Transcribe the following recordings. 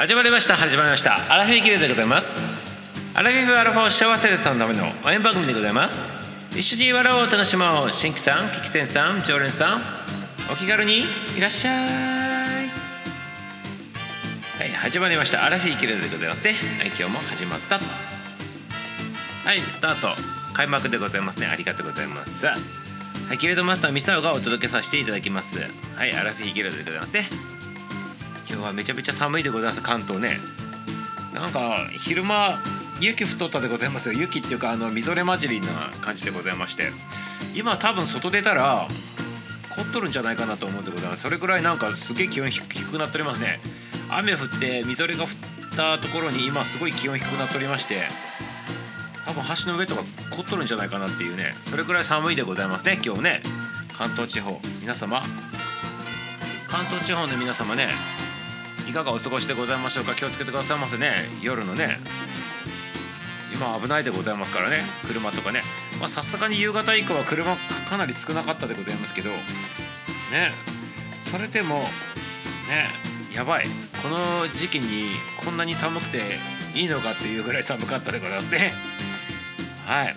始まりました始まりました。アラフィーギルでございます。アラフィフアラフォー幸せでたのための応援番組でございます。一緒に笑おう楽しもう。新規さんキキセンさん常連さん。お気軽にいらっしゃい。はい始まりました。アラフィーギルでございますね。はい今日も始まったと。はいスタート。開幕でございますね。ありがとうございます。はいギルドマスターミサオがお届けさせていただきます。はいアラフィーギルドでございますね。今日はめちゃめちゃ寒いでございます関東ね。なんか昼間雪降っとったでございますよ。雪っていうかあのみぞれ混じりな感じでございまして。今多分外出たら凍っとるんじゃないかなと思うんでございます。それぐらいなんかすげえ気温低くなっておりますね。雨降ってみぞれが降ったところに今すごい気温低くなっておりまして多分橋の上とか凍っとるんじゃないかなっていうね。それくらい寒いでございますね今日ね。関東地方皆様。関東地方の皆様ね。いかがお過ごしでございましょうか？気をつけてくださいませね。夜のね今危ないでございますからね。車とかね。まあさすがに夕方以降は車かなり少なかったでございますけど。ね。それでもねやばい。この時期にこんなに寒くていいのかっていうぐらい寒かったでございますね。はい。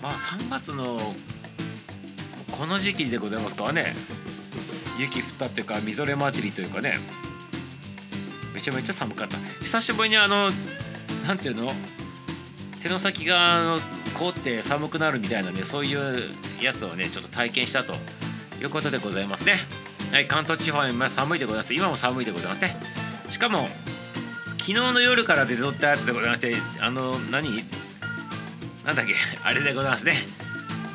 まあ3月のこの時期でございますからね。雪降ったっていうかみぞれ混じりというかね。めちゃめちゃ寒かった。久しぶりにあのなんていうの？手の先があの凍って寒くなるみたいなねそういうやつをねちょっと体験したと。いうことでございますね。はい関東地方は今寒いでございます。今も寒いでございますね。しかも昨日の夜から出とったやつでございましてあの何？なんだっけ？あれでございますね。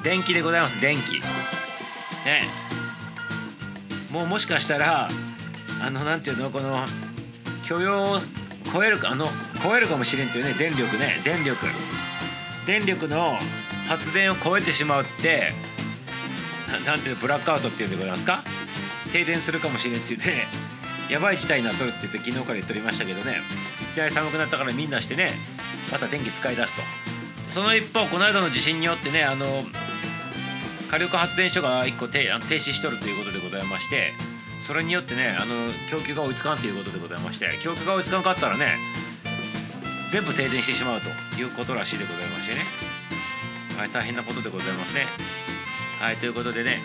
電気でございます電気。ね。もうもしかしたらあのなんていうの？この許容を超えるかあの超えるかもしれんっていうね電力ね電力。電力の発電を超えてしまうってなんていうのブラックアウトっていうんでございますか？停電するかもしれんって言ってね やばい事態になっとるって言って昨日から言っておりましたけどね。いきなり寒くなったからみんなしてねまた電気使い出すと。その一方この間の地震によってねあの火力発電所が1個停停止しとるということでございましてそれによってねあの供給が追いつかんということでございまして供給が追いつかんかったらね全部停電してしまうということらしいでございましてね。はい大変なことでございますね。はいということでね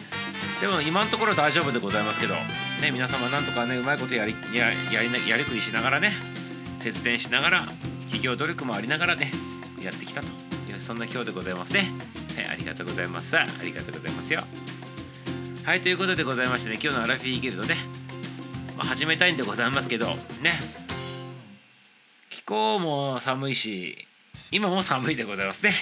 でも今のところ大丈夫でございますけどね皆様なんとかねうまいことやりややりやりくりしながらね節電しながら企業努力もありながらねやってきたというそんな今日でございますね。はいありがとうございます。ありがとうございますよ。はいということでございましてね今日のアラフィーギルドね、まあ、始めたいんでございますけどね。気候も寒いし今も寒いでございますね。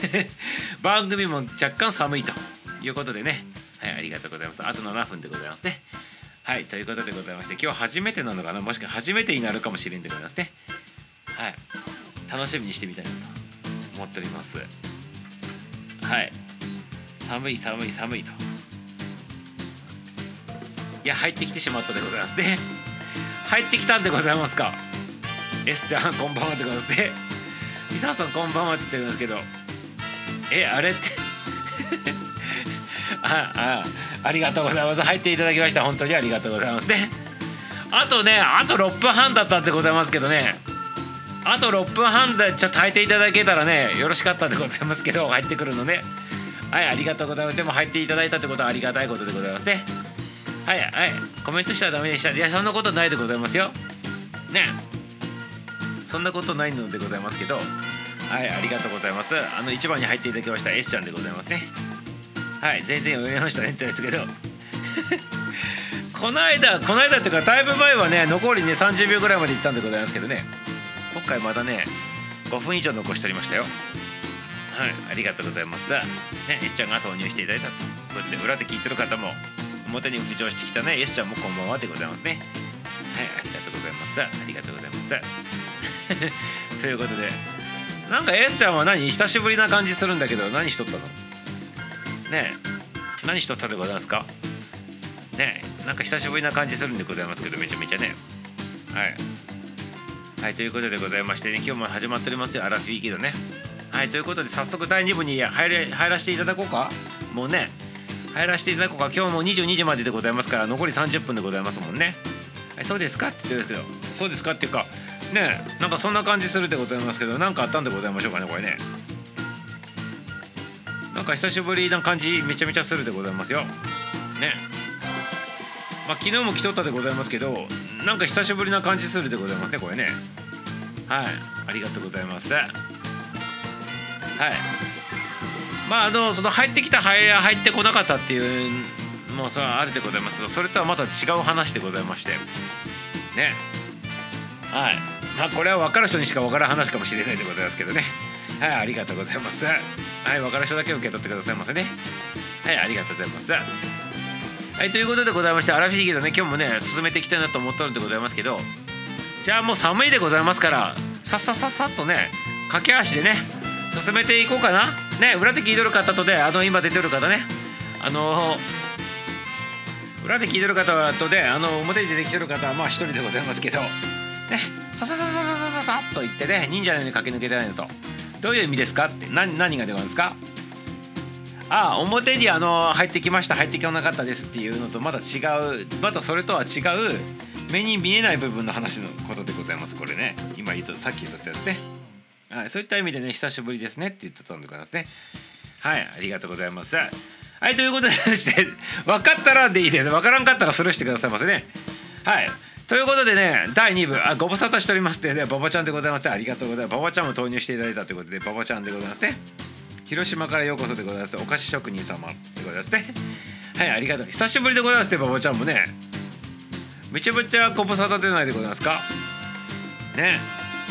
番組も若干寒いということでね。はいありがとうございます。あと7分でございますね。はいということでございまして今日初めてなのかな？もしくは初めてになるかもしれんでございますね。はい楽しみにしてみたいなと思っております。はい寒い寒い寒いと。いや入ってきてしまったでございますね。入ってきたんでございますか。S ちゃんこんばんはでございますね。ミサさんこんばんはって言ってるんですけど。えあれって。ああありがとうございます。入っていただきました。本当にありがとうございますね。あとねあと6分半だったんでございますけどね。あと6分半でちょっと入っていただけたらねよろしかったでございますけど入ってくるのね。はいありがとうございます。でも入っていただいたってことはありがたいことでございますね。はいはいコメントしたらダメでした。いやそんなことないでございますよ。ね。そんなことないのでございますけど。はいありがとうございます。あの1番に入っていただきました S ちゃんでございますね。はい全然読みましたねってですけど。この間この間っていうかだいぶ前はね残りね30秒ぐらいまでいったんでございますけどね。今回まだね5分以上残しておりましたよ。はいありがとうございます。ね S ちゃんが投入していただいた。とこうやって裏で聞いてる方も表に浮上してきたね S ちゃんもこんばんはでございますね。はいありがとうございます。ありがとうございます。ということでなんか S ちゃんは何？久しぶりな感じするんだけど何しとったの？ねえ何しとったでございますか？ねえなんか久しぶりな感じするんでございますけどめちゃめちゃね。はい。はいということでございましてね今日も始まっておりますよ。アラフィーギドね。はいということで早速第2部に入れ入らせていただこうか。もうね入らせていただこうか。今日も22時まででございますから残り30分でございますもんね「そうですか?」って言ってるんですけど「そうですか?」っていうかねなんかそんな感じするでございますけど何かあったんでございましょうかねこれね。なんか久しぶりな感じめちゃめちゃするでございますよ。ね。まあ昨日も来とったでございますけどなんか久しぶりな感じするでございますねこれね。はい。ありがとうございます。はい。まああのその入ってきた入入ってこなかったっていうもうそれはあるでございますけどそれとはまた違う話でございまして。ね。はい。まあこれは分かる人にしか分からん話かもしれないでございますけどね。はいありがとうございます。はい分かる人だけ受け取ってくださいませね。はいありがとうございます。はいということでございましてアラフィギードね今日もね進めていきたいなと思ったのでございますけどじゃあもう寒いでございますからさっさっさっさっとね駆け足でね進めていこうかな。ね裏で聞いとる方とであの今出てる方ね。あの裏で聞いてる方とであの表に出てきてる方はまあ一人でございますけど。ねさささささささと言ってね忍者のように駆け抜けてないのと。どういう意味ですか？って何何がでますか？あ表にあの入ってきました。入ってきなかったですっていうのとまた違うまたそれとは違う目に見えない部分の話のことでございます。これね。今言うとさっき言ったやつね。はい、そういった意味でね久しぶりですねって言ってたんでございますね。はいありがとうございます。はいということでして分かったらでいいです分からんかったらスルーしてくださいませね。はいということでね第2部あご無沙汰しておりますってね馬場ちゃんでございます。ありがとうございます。馬場ちゃんも投入していただいたということで馬場ちゃんでございますね。広島からようこそでございます。お菓子職人様でございますね。はいありがとう。久しぶりでございますって馬場ちゃんもね。めちゃめちゃご無沙汰でないでございますか？ね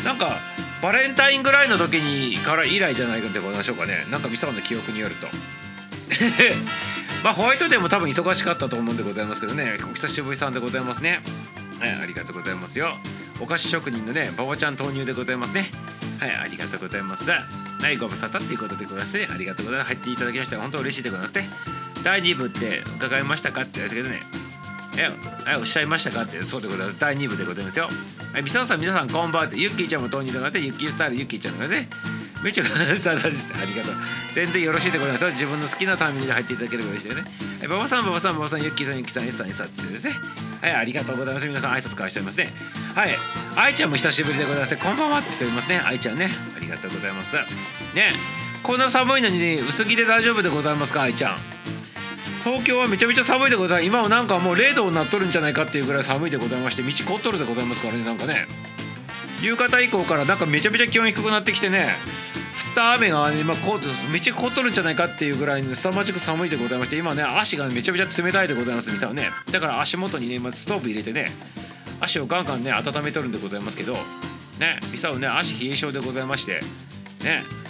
なんかバレンタインぐらいの時にから以来じゃないかでございましょうかね。なんかミサの記憶によると。まあホワイトデーも多分忙しかったと思うんでございますけどね。お久しぶりさんでございますね。はいありがとうございますよ。お菓子職人のね馬場ちゃん投入でございますね。はいありがとうございます。はいご無沙汰っていうことでございましてありがとうございます。入っていただきました本当嬉しいでございますね。第2部って伺いましたかってやつけどね。ええおっしゃいました。かってそうでございます。第2部でございますよ。はい。ミサさん皆さんこんばんはってユッキーちゃんも投入でございましてユッキースタイルユッキーちゃんがねめっちゃスタートですありがとう全然よろしいでございます自分の好きなタイミングで入っていただければ嬉しいよねはい馬場さん馬場さん馬場さんユッキーさんユッキーさん S さん S さんってですねはいありがとうございます皆さん挨拶交わしておりますねはい愛ちゃんも久しぶりでございますこんばんはって言っておりますね愛ちゃんねありがとうございますねこんな寒いのに、ね、薄着で大丈夫でございますか愛ちゃん東京はめちゃめちゃ寒いでございます。今はなんかもう0度になっとるんじゃないかっていうぐらい寒いでございまして道凍っとるでございますからねなんかね。夕方以降からなんかめちゃめちゃ気温低くなってきてね降った雨が今こうめっちゃ凍っとるんじゃないかっていうぐらいに凄まじく寒いでございまして今ね足がめちゃめちゃ冷たいでございます店はね。だから足元にね今ストーブ入れてね足をガンガンね温めとるんでございますけどね店はね足冷え性でございましてね。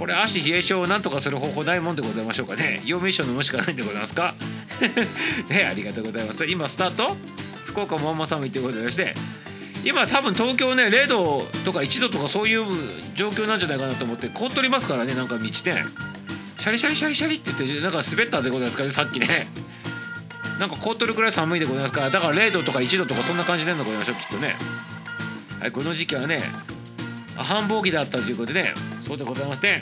これ足冷え性をなんとかする方法ないもんでございましょうかね。陽明酒飲むしかないんでございますか？ねありがとうございます。今スタート？福岡もあんま寒いということでして今多分東京ね0度とか1度とかそういう状況なんじゃないかなと思って凍っとりますからねなんか道ね。シャリシャリシャリシャリって言ってなんか滑ったでございますかねさっきね。なんか凍っとるくらい寒いでございますからだから0度とか1度とかそんな感じでんのございましょうきっとね。はいこの時期はね繁忙期だったということで、そうでございますね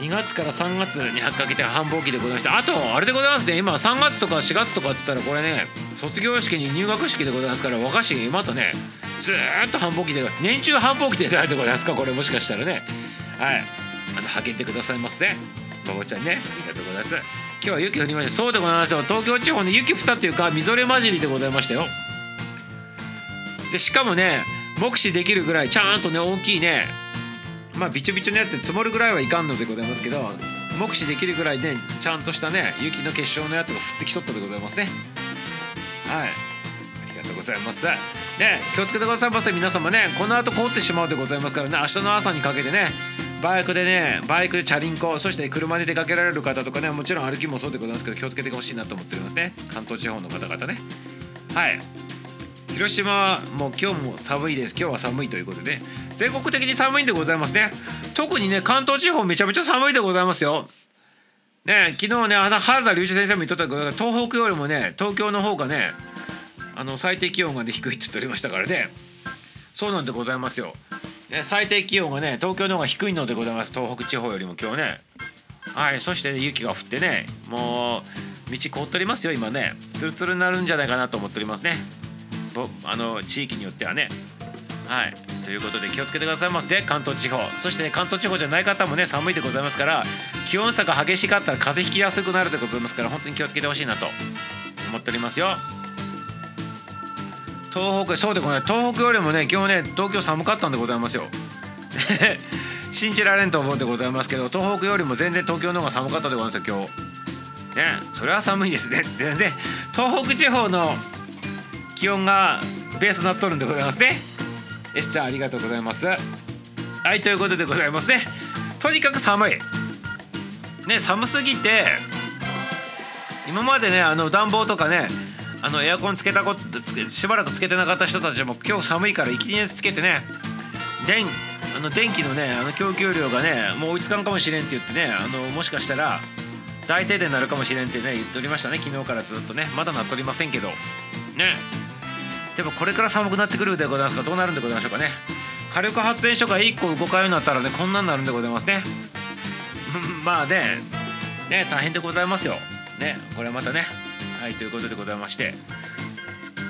2月から3月にかけて繁忙期でございまして。あとあれでございますね。今3月とか4月とかって言ったらこれね卒業式に入学式でございますから和菓子またねずーっと繁忙期で年中繁忙期でないでございますか？これもしかしたらね。はい。あの励んでくださいますねばばちゃんね。ありがとうございます。今日は雪降りました。そうでございますよ。東京地方に雪降ったっていうかみぞれ混じりでございましたよ。でしかもね目視できるぐらいちゃんとね大きいねまあびちょびちょのやつ積もるぐらいはいかんのでございますけど目視できるぐらいねちゃんとしたね雪の結晶のやつが降ってきとったでございますね。はい。ありがとうございます。ね気をつけてくださいませ。皆様ねこの後凍ってしまうでございますからね明日の朝にかけてねバイクでねバイクでチャリンコそして車で出かけられる方とかねもちろん歩きもそうでございますけど気をつけてほしいなと思っておりますね。関東地方の方々ね。はい。広島はもう今日も寒いです。今日は寒いということで全国的に寒いんでございますね。特にね関東地方めちゃめちゃ寒いでございますよ。ね昨日ねあの原田隆一先生も言っとったけど東北よりもね東京の方がねあの最低気温がね低いって言っておりましたからね。そうなんでございますよ、ね、最低気温がね東京の方が低いのでございます。東北地方よりも今日ね。はいそして、ね、雪が降ってねもう道凍っておりますよ今ね。ツルツルになるんじゃないかなと思っておりますね。あの地域によってはね。はい。ということで気をつけてくださいませ。ね関東地方。そしてね関東地方じゃない方もね寒いでございますから気温差が激しかったら風邪ひきやすくなるでございますから本当に気をつけてほしいなと。思っておりますよ。東北そうでございます。東北よりもね今日ね東京寒かったんでございますよ。信じられんと思うんでございますけど東北よりも全然東京の方が寒かったでございますよ今日。ねそれは寒いですね。でね東北地方の気温がベースになっとるんでございますね。S ちゃんありがとうございます。はいということでございますね。とにかく寒い。ね寒すぎて今までねあの暖房とかねあのエアコンつけたことつけしばらくつけてなかった人たちも今日寒いからいきなりつけてね電あの電気のねあの供給量がねもう追いつかんかもしれんって言ってねあのもしかしたら大停電になるかもしれんってね言っておりましたね。昨日からずっとねまだなっておりませんけど。ね。でもこれから寒くなってくるでございますかどうなるんでございましょうかね。火力発電所が1個動かんようになったらねこんなになるんでございますね。まあねね大変でございますよ。ねこれはまたね。はいということでございまして。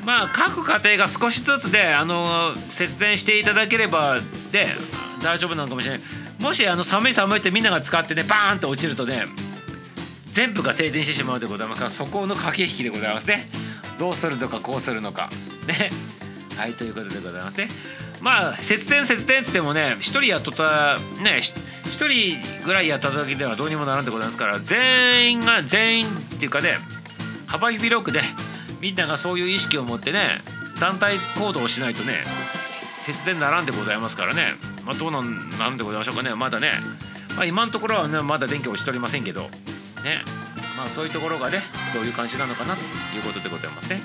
まあ各家庭が少しずつであの節電していただければで大丈夫なのかもしれない。もしあの寒い寒いってみんなが使ってねバーンと落ちるとね全部が停電してしまうでございますからそこの駆け引きでございますね。どうするのかこうするのか。ね。はいということでございますね。まあ節電節電って言ってもね1人やっとったね1人ぐらいやっただけではどうにもならんでございますから全員が全員っていうかね幅広くでみんながそういう意識を持ってね団体行動をしないとね節電ならんでございますからね。まあどうなんなんでございましょうかね。まだね、まあ、今のところはねまだ電気落ちておりませんけど。ね。まあそういうところがねどういう感じなのかなということでございますね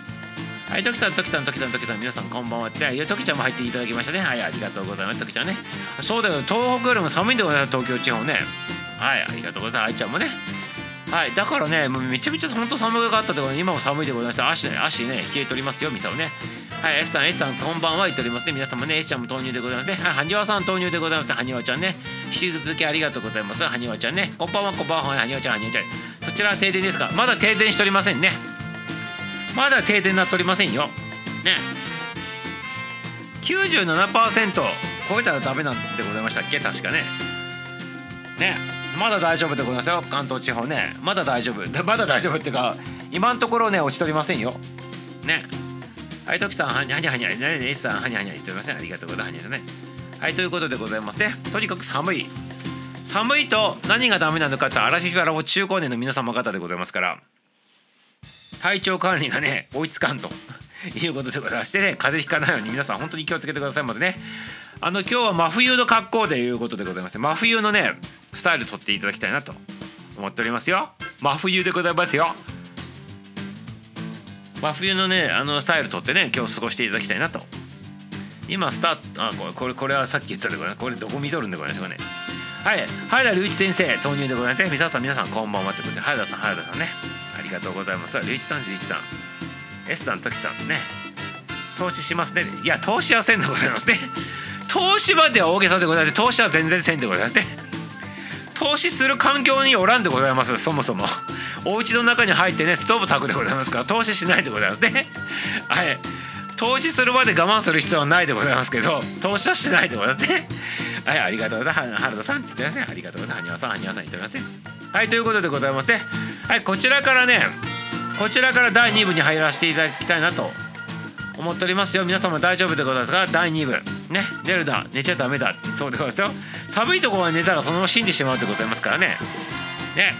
はい時さん時さん時さん時さん皆さんこんばんはっていや時ちゃんも入っていただきましたねはいありがとうございます時ちゃんねそうだよ東北よりも寒いんでございます東京地方ねはいありがとうございます愛ちゃんもねはいだからねもうめちゃめちゃ本当寒かったところ今も寒いでございました足ね足ね冷えておりますよミサをねはい、S さん、S さん、こんばんは言っておりますね。皆様ね、S ちゃんも投入でございますね。はい、はにわさん投入でございます。はにわちゃんね。引き続きありがとうございます。はにわちゃんね。こんばんは、こんばんは、はにわちゃん、はにわちゃん。そちらは停電ですか？まだ停電しておりませんね。まだ停電なっておりませんよ。ね。97%超えたらダメなんでございましたっけ？確かね。ね。まだ大丈夫でございますよ。関東地方ね。まだ大丈夫。まだ大丈夫っていうか、今のところね、落ちておりませんよ。ね。はい、トキさん、はにゃはにゃはにゃ、ね、エスさん、はにゃはにゃ言っておりません。ありがとうございます。ね。はい、ということでございますね。とにかく寒い。寒いと何がダメなのかってアラフィフアラフ中高年の皆様方でございますから体調管理がね追いつかんと。いうことでございましてね風邪ひかないように皆さん本当に気をつけてくださいまでね。あの今日は真冬の格好でいうことでございまして真冬のねスタイル取っていただきたいなと。思っておりますよ。真冬でございますよ。真冬のねあのスタイル取ってね今日過ごしていただきたいなと。今スタートあこれこれこれはさっき言ったでこれこれどこ見とるんでこれね。はい。原田隆一先生投入でございます。皆さん皆さんこんばんはってことで原田さん原田さんね。ありがとうございます。隆一さん隆一さん。S さん時さんね。投資しますね。いや投資はせんでございますね。投資までは大げさでございます。投資は全然せんでございますね。投資する環境におらんでございます。そもそも。お家の中に入ってねストーブ炊くでございますから投資しないでございますね。はい。投資するまで我慢する必要はないでございますけど投資はしないでございますね。はいありがとうございます。原田さんって言ってますね。ありがとうございます。はにわさんはにわさん言っておりますねはいということでございますね。はいこちらからねこちらから第2部に入らせていただきたいなと思っておりますよ。皆様大丈夫でございますか？第2部。ね寝るだ寝ちゃダメだ。そうでございますよ。寒いところは寝たらそのまま死んでしまうってことありますからね。ね。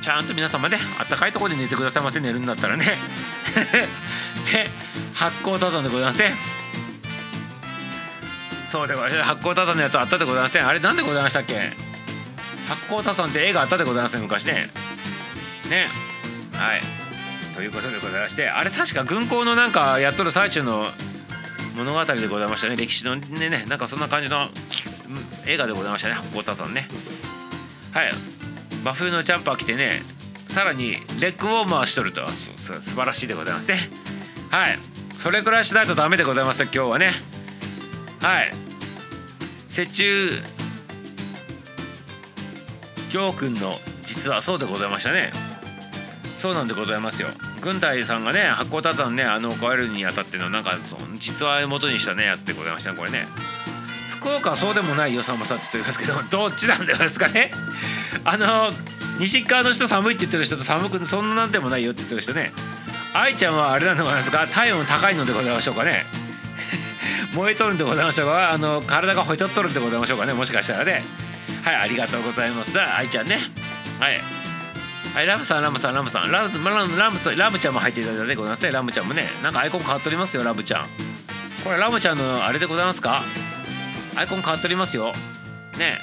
ちゃんと皆様ねあったかいところで寝てくださいませ。寝るんだったらね。で 発酵タダでございますね。そうでございます。発酵タダのやつあったでございますねあれなんでございましたっけ？発酵タダって絵があったでございますね昔ね。ね。はい。ということでございましてあれ確か軍港のなんかやっとる最中の物語でございましたね。歴史のねね。なんかそんな感じの映画でございましたね。発酵タダンね。はい。真冬のジャンパー着てねさらにレッグウォーマーしとると。素晴らしいでございますね。はい。それくらいしないとダメでございます今日はね。はい。雪中行君の実はそうでございましたね。そうなんでございますよ。軍隊さんがね八甲田山ねあの越えるにあたってのなんかその実話を元にしたねやつでございましたねこれね。福岡はそうでもないよ寒さって言ってますけど どっちなんですかね。あの西側の人寒いって言ってる人と寒くそんななんでもないよって言ってる人ね。愛ちゃんはあれなんでございますか？体温高いのでございましょうかね。燃えとるんでございましょうか。あの体がほいとっとるんでございましょうかね。もしかしたらね。はいありがとうございます。愛ちゃんね。はい。はいラムさんラムさんラムさん。ラムラムラムさんラムちゃんも入っていただいてございますね。ラムちゃんもね。なんかアイコン変わっておりますよラムちゃん。これラムちゃんのあれでございますか？アイコン変わっておりますよ。ね。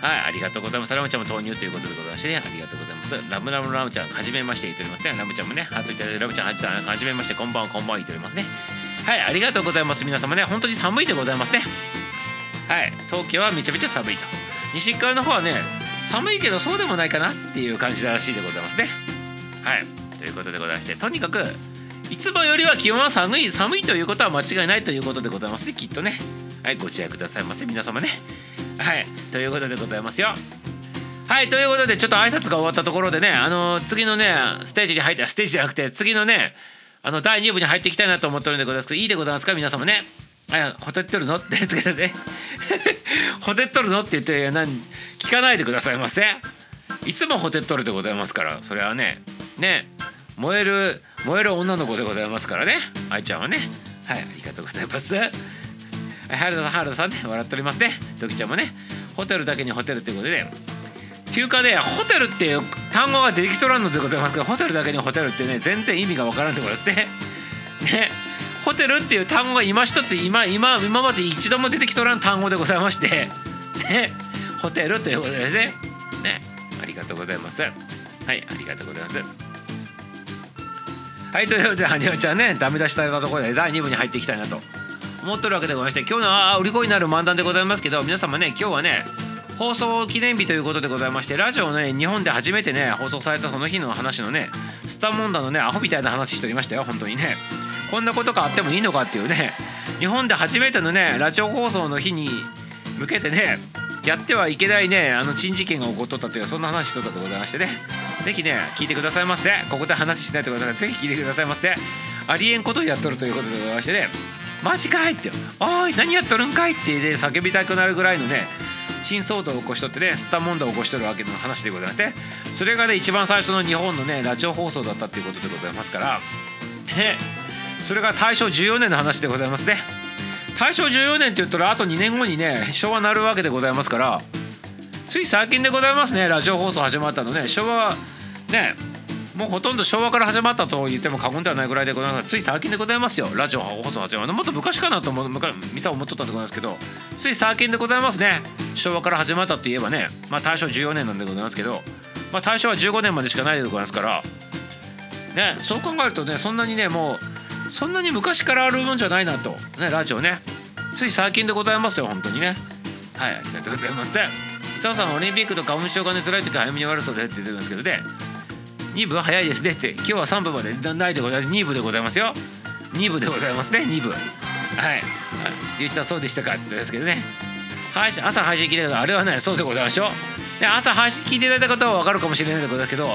はいありがとうございます。ラムちゃんも投入ということでございましてね。ありがとうございます。ラムラムラムちゃんはじめまして言っておりますね。ラムちゃんもねハートいただいてラムちゃんはじはじめましてこんばんはこんばんは言っておりますね。はいありがとうございます。皆様ね本当に寒いでございますね。はい東京はめちゃめちゃ寒いと。西側の方はね寒いけどそうでもないかなっていう感じらしいでございますね。はいということでございましてとにかくいつもよりは気温は寒い寒いということは間違いないということでございますねきっとね。はいご自愛くださいませ皆様ね。はいということでございますよ。はいということでちょっと挨拶が終わったところでねあの次のねステージに入ってステージじゃなくて次のねあの第2部に入っていきたいなと思ってるんでございますけどいいでございますか？皆様ね。はいほてって るの？って言ってね。ほてっとるの？って言って何聞かないでくださいませ。いつもほてっとるでございますからそれはね。ね。燃える燃える女の子でございますからね。愛ちゃんはね。はいありがとうございます。原田さん原田さんね。笑っておりますね。ドキちゃんもね。ホテルだけにホテルっていうことでっていうかねホテルっていう単語が出てきとらんのでございますけどホテルだけにホテルってね全然意味がわからんってことですね。ね。ホテルっていう単語が今一つ今今今まで一度も出てきとらん単語でございまして。ね。ホテルということですね。ね。ありがとうございます。はいありがとうございます。はいということではにわちゃんねダメ出しされたところで第2部に入っていきたいなと思ってるわけでございまして今日のあ売り子になる漫談でございますけど皆様ね今日はね放送記念日ということでございましてラジオね日本で初めてね放送されたその日の話のねスターモンダのねアホみたいな話しておりましたよ本当にね。こんなことがあってもいいのかっていうね日本で初めてのねラジオ放送の日に向けてねやってはいけないねあの珍事件が起こっとったというそんな話しとったでございましてね。是非ね聞いてくださいませここで話しないでください。是非聞いてくださいませありえんことをやっとるということでございましてね。マジかいって「おい何やっとるんかい」ってね叫びたくなるぐらいのね新騒動を起こしとってねスタ問題を起こしとるわけの話でございましてそれがね一番最初の日本のねラジオ放送だったっていうことでございますからねそれが大正14年の話でございますね。大正14年って言ったらあと2年後にね昭和なるわけでございますからつい最近でございますねラジオ放送始まったのね。昭和ねもうほとんど昭和から始まったと言っても過言ではないぐらいでございますつい最近でございますよ。ラジオ放送始まる。もっと昔かなと思う。ミサ思っとったんでございますけど。つい最近でございますね。昭和から始まったといえばねまあ大正14年なんでございますけど。まあ大正は15年までしかないでございますから。ねそう考えるとねそんなにねもうそんなに昔からあるもんじゃないなと。ねラジオね。つい最近でございますよ本当にね。はいありがとうございます。澤さんオリンピックと花粉症がね辛い時早めに終わるそうでって言ってますけど。ね2部は早いですねって。今日は3部まで。ないでございます。2部でございますよ。2部でございますね。2部はい。ゆういちさんそうでしたかって言うんですけどね。配信朝配信聞いてたあれはねそうでございましょう。で朝配信聞いていただいた方は分かるかもしれないでございますけど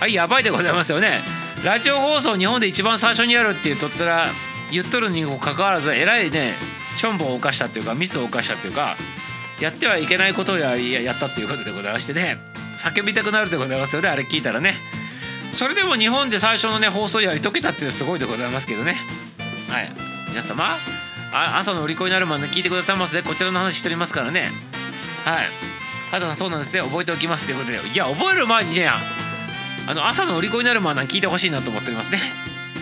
あれやばいでございますよね。ラジオ放送日本で一番最初にやるって言っとったら言っとるにもかかわらずえらいねチョンボを犯したっていうかミスを犯したっていうかやってはいけないことをややったっていうことでございましてね。叫びたくなるでございますよね。あれ聞いたらね。それでも日本で最初のね放送やり遂げたっていうのはすごいでございますけどね。はい。皆様あ朝の売り子になるまで聞いてくださいます。ねこちらの話しておりますからね。はい。畑さんそうなんですね。覚えておきますということで。いや覚える前にねあの朝の売り子になるまで聞いてほしいなと思っておりますね。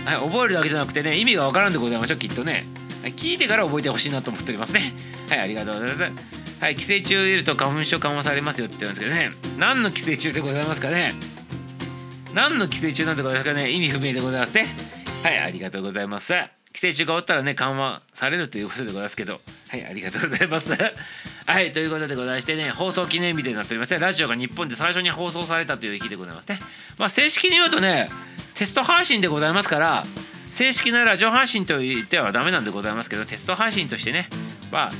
はい。覚えるだけじゃなくてね意味がわからんでございましょうきっとね。聞いてから覚えてほしいなと思っておりますね。はいありがとうございます。はい寄生虫を入れると花粉症緩和されますよって言うんですけどね。何の寄生虫でございますかね。何の寄生虫なんでございますかね意味不明でございますね。はいありがとうございます。寄生虫がおったらね緩和されるということでございますけど。はいありがとうございます。はいということでございましてね放送記念日でなっておりますね。ラジオが日本で最初に放送されたという日でございますね。まあ正式に言うとねテスト配信でございますから正式なラジオ配信と言ってはダメなんでございますけどテスト配信としてねまあ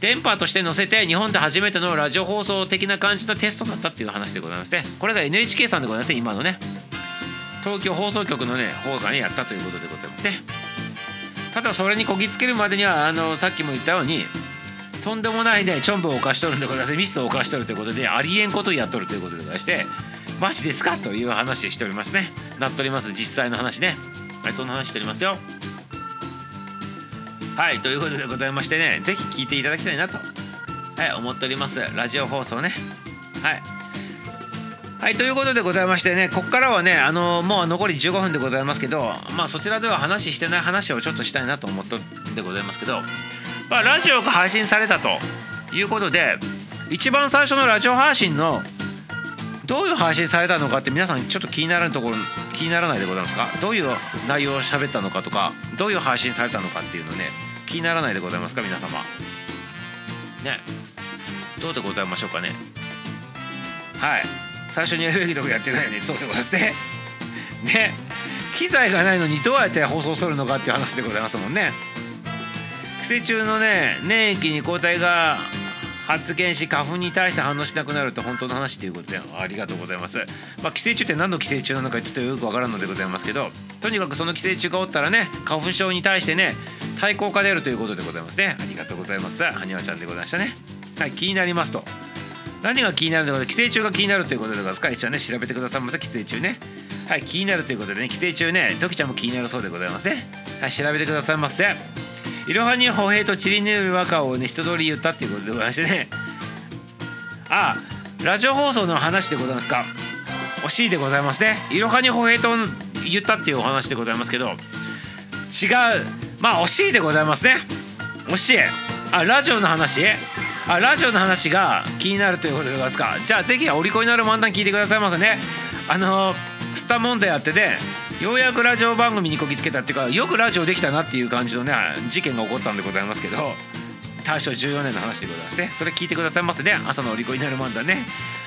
電波として載せて日本で初めてのラジオ放送的な感じのテストだったっていう話でございましてこれが NHK さんでございますね今のね。東京放送局のね方がねやったということでございますね。ただそれにこぎつけるまでにはあのさっきも言ったようにとんでもないねチョンボを犯しとるんでございますミスを犯しとるということでありえんことをやっとるということでございましてマジですか？という話しておりますね。なっております実際の話ね。はいそんな話しておりますよ。はいということでございましてね是非聞いていただきたいなとはい思っておりますラジオ放送ね。はい。はいということでございましてねここからはねあのもう残り15分でございますけどまあそちらでは話してない話をちょっとしたいなと思ってでございますけど、まあ、ラジオが配信されたということで一番最初のラジオ配信のどういう配信されたのかって皆さんちょっと気になるところ気にならないでございますか？どういう内容を喋ったのかとかどういう配信されたのかっていうのね気にならないでございますか皆様。ね。どうでございましょうかね。はい。最初にやるべきとこやってないよねそうでございますね。ね。機材がないのにどうやって放送するのかっていう話でございますもんね。寄生虫のね粘液に抗体が発現し花粉に対して反応しなくなると本当の話ということでありがとうございます。まあ、寄生虫って何の寄生虫なのかちょっとよくわからんのでございますけどとにかくその寄生虫がおったらね花粉症に対してね対効果であるということでございますね。ありがとうございます。はにわちゃんでございましたね。はい気になりますと。何が気になるのか寄生虫が気になるということでございますか？一応ね調べてくださいませ。寄生虫ね。はい気になるということでね寄生虫ねドキちゃんも気になるそうでございますね。はい調べてくださいませ。いろはに歩兵とチリヌール和歌をね一通り言ったっていうことでございましてね。あラジオ放送の話でございますか。惜しいでございますね。いろはに歩兵と言ったっていうお話でございますけど。違う。まあ惜しいでございますね。惜しい。あラジオの話？あラジオの話が気になるということでございますか。じゃあぜひお利口になる漫談聞いてくださいませね。あのスタ問題やっててようやくラジオ番組にこぎつけたっていうかよくラジオできたなっていう感じのね事件が起こったんでございますけど大正14年の話でございますねそれ聞いてくださいませね朝のお利口になる漫談ね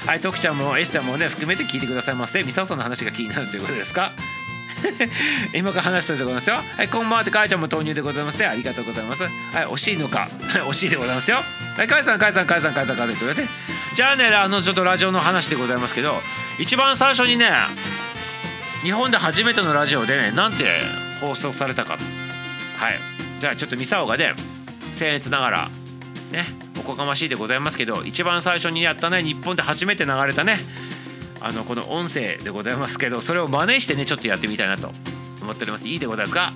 はい徳ちゃんもエスちゃんもね含めて聞いてくださいませミサオさんの話が気になるということですか？今から話してるでございますよ。はい、こんばんはってかいちゃんも投入でございますね。ありがとうございます。はい、惜しいのか？惜しいでございますよ。はい、かいさん、かいさん、かいさん、かいさん、かいさん、と言われて。じゃあね、あの、ちょっとラジオの話でございますけど、一番最初にね、日本で初めてのラジオでね、なんて放送されたか。と。はい。じゃあちょっとミサオがね、僭越ながら、ね、おこがましいでございますけど、一番最初にやったね、日本で初めて流れたね、あのこの音声でございますけどそれを真似してねちょっとやってみたいなと思っております。いいでございますか？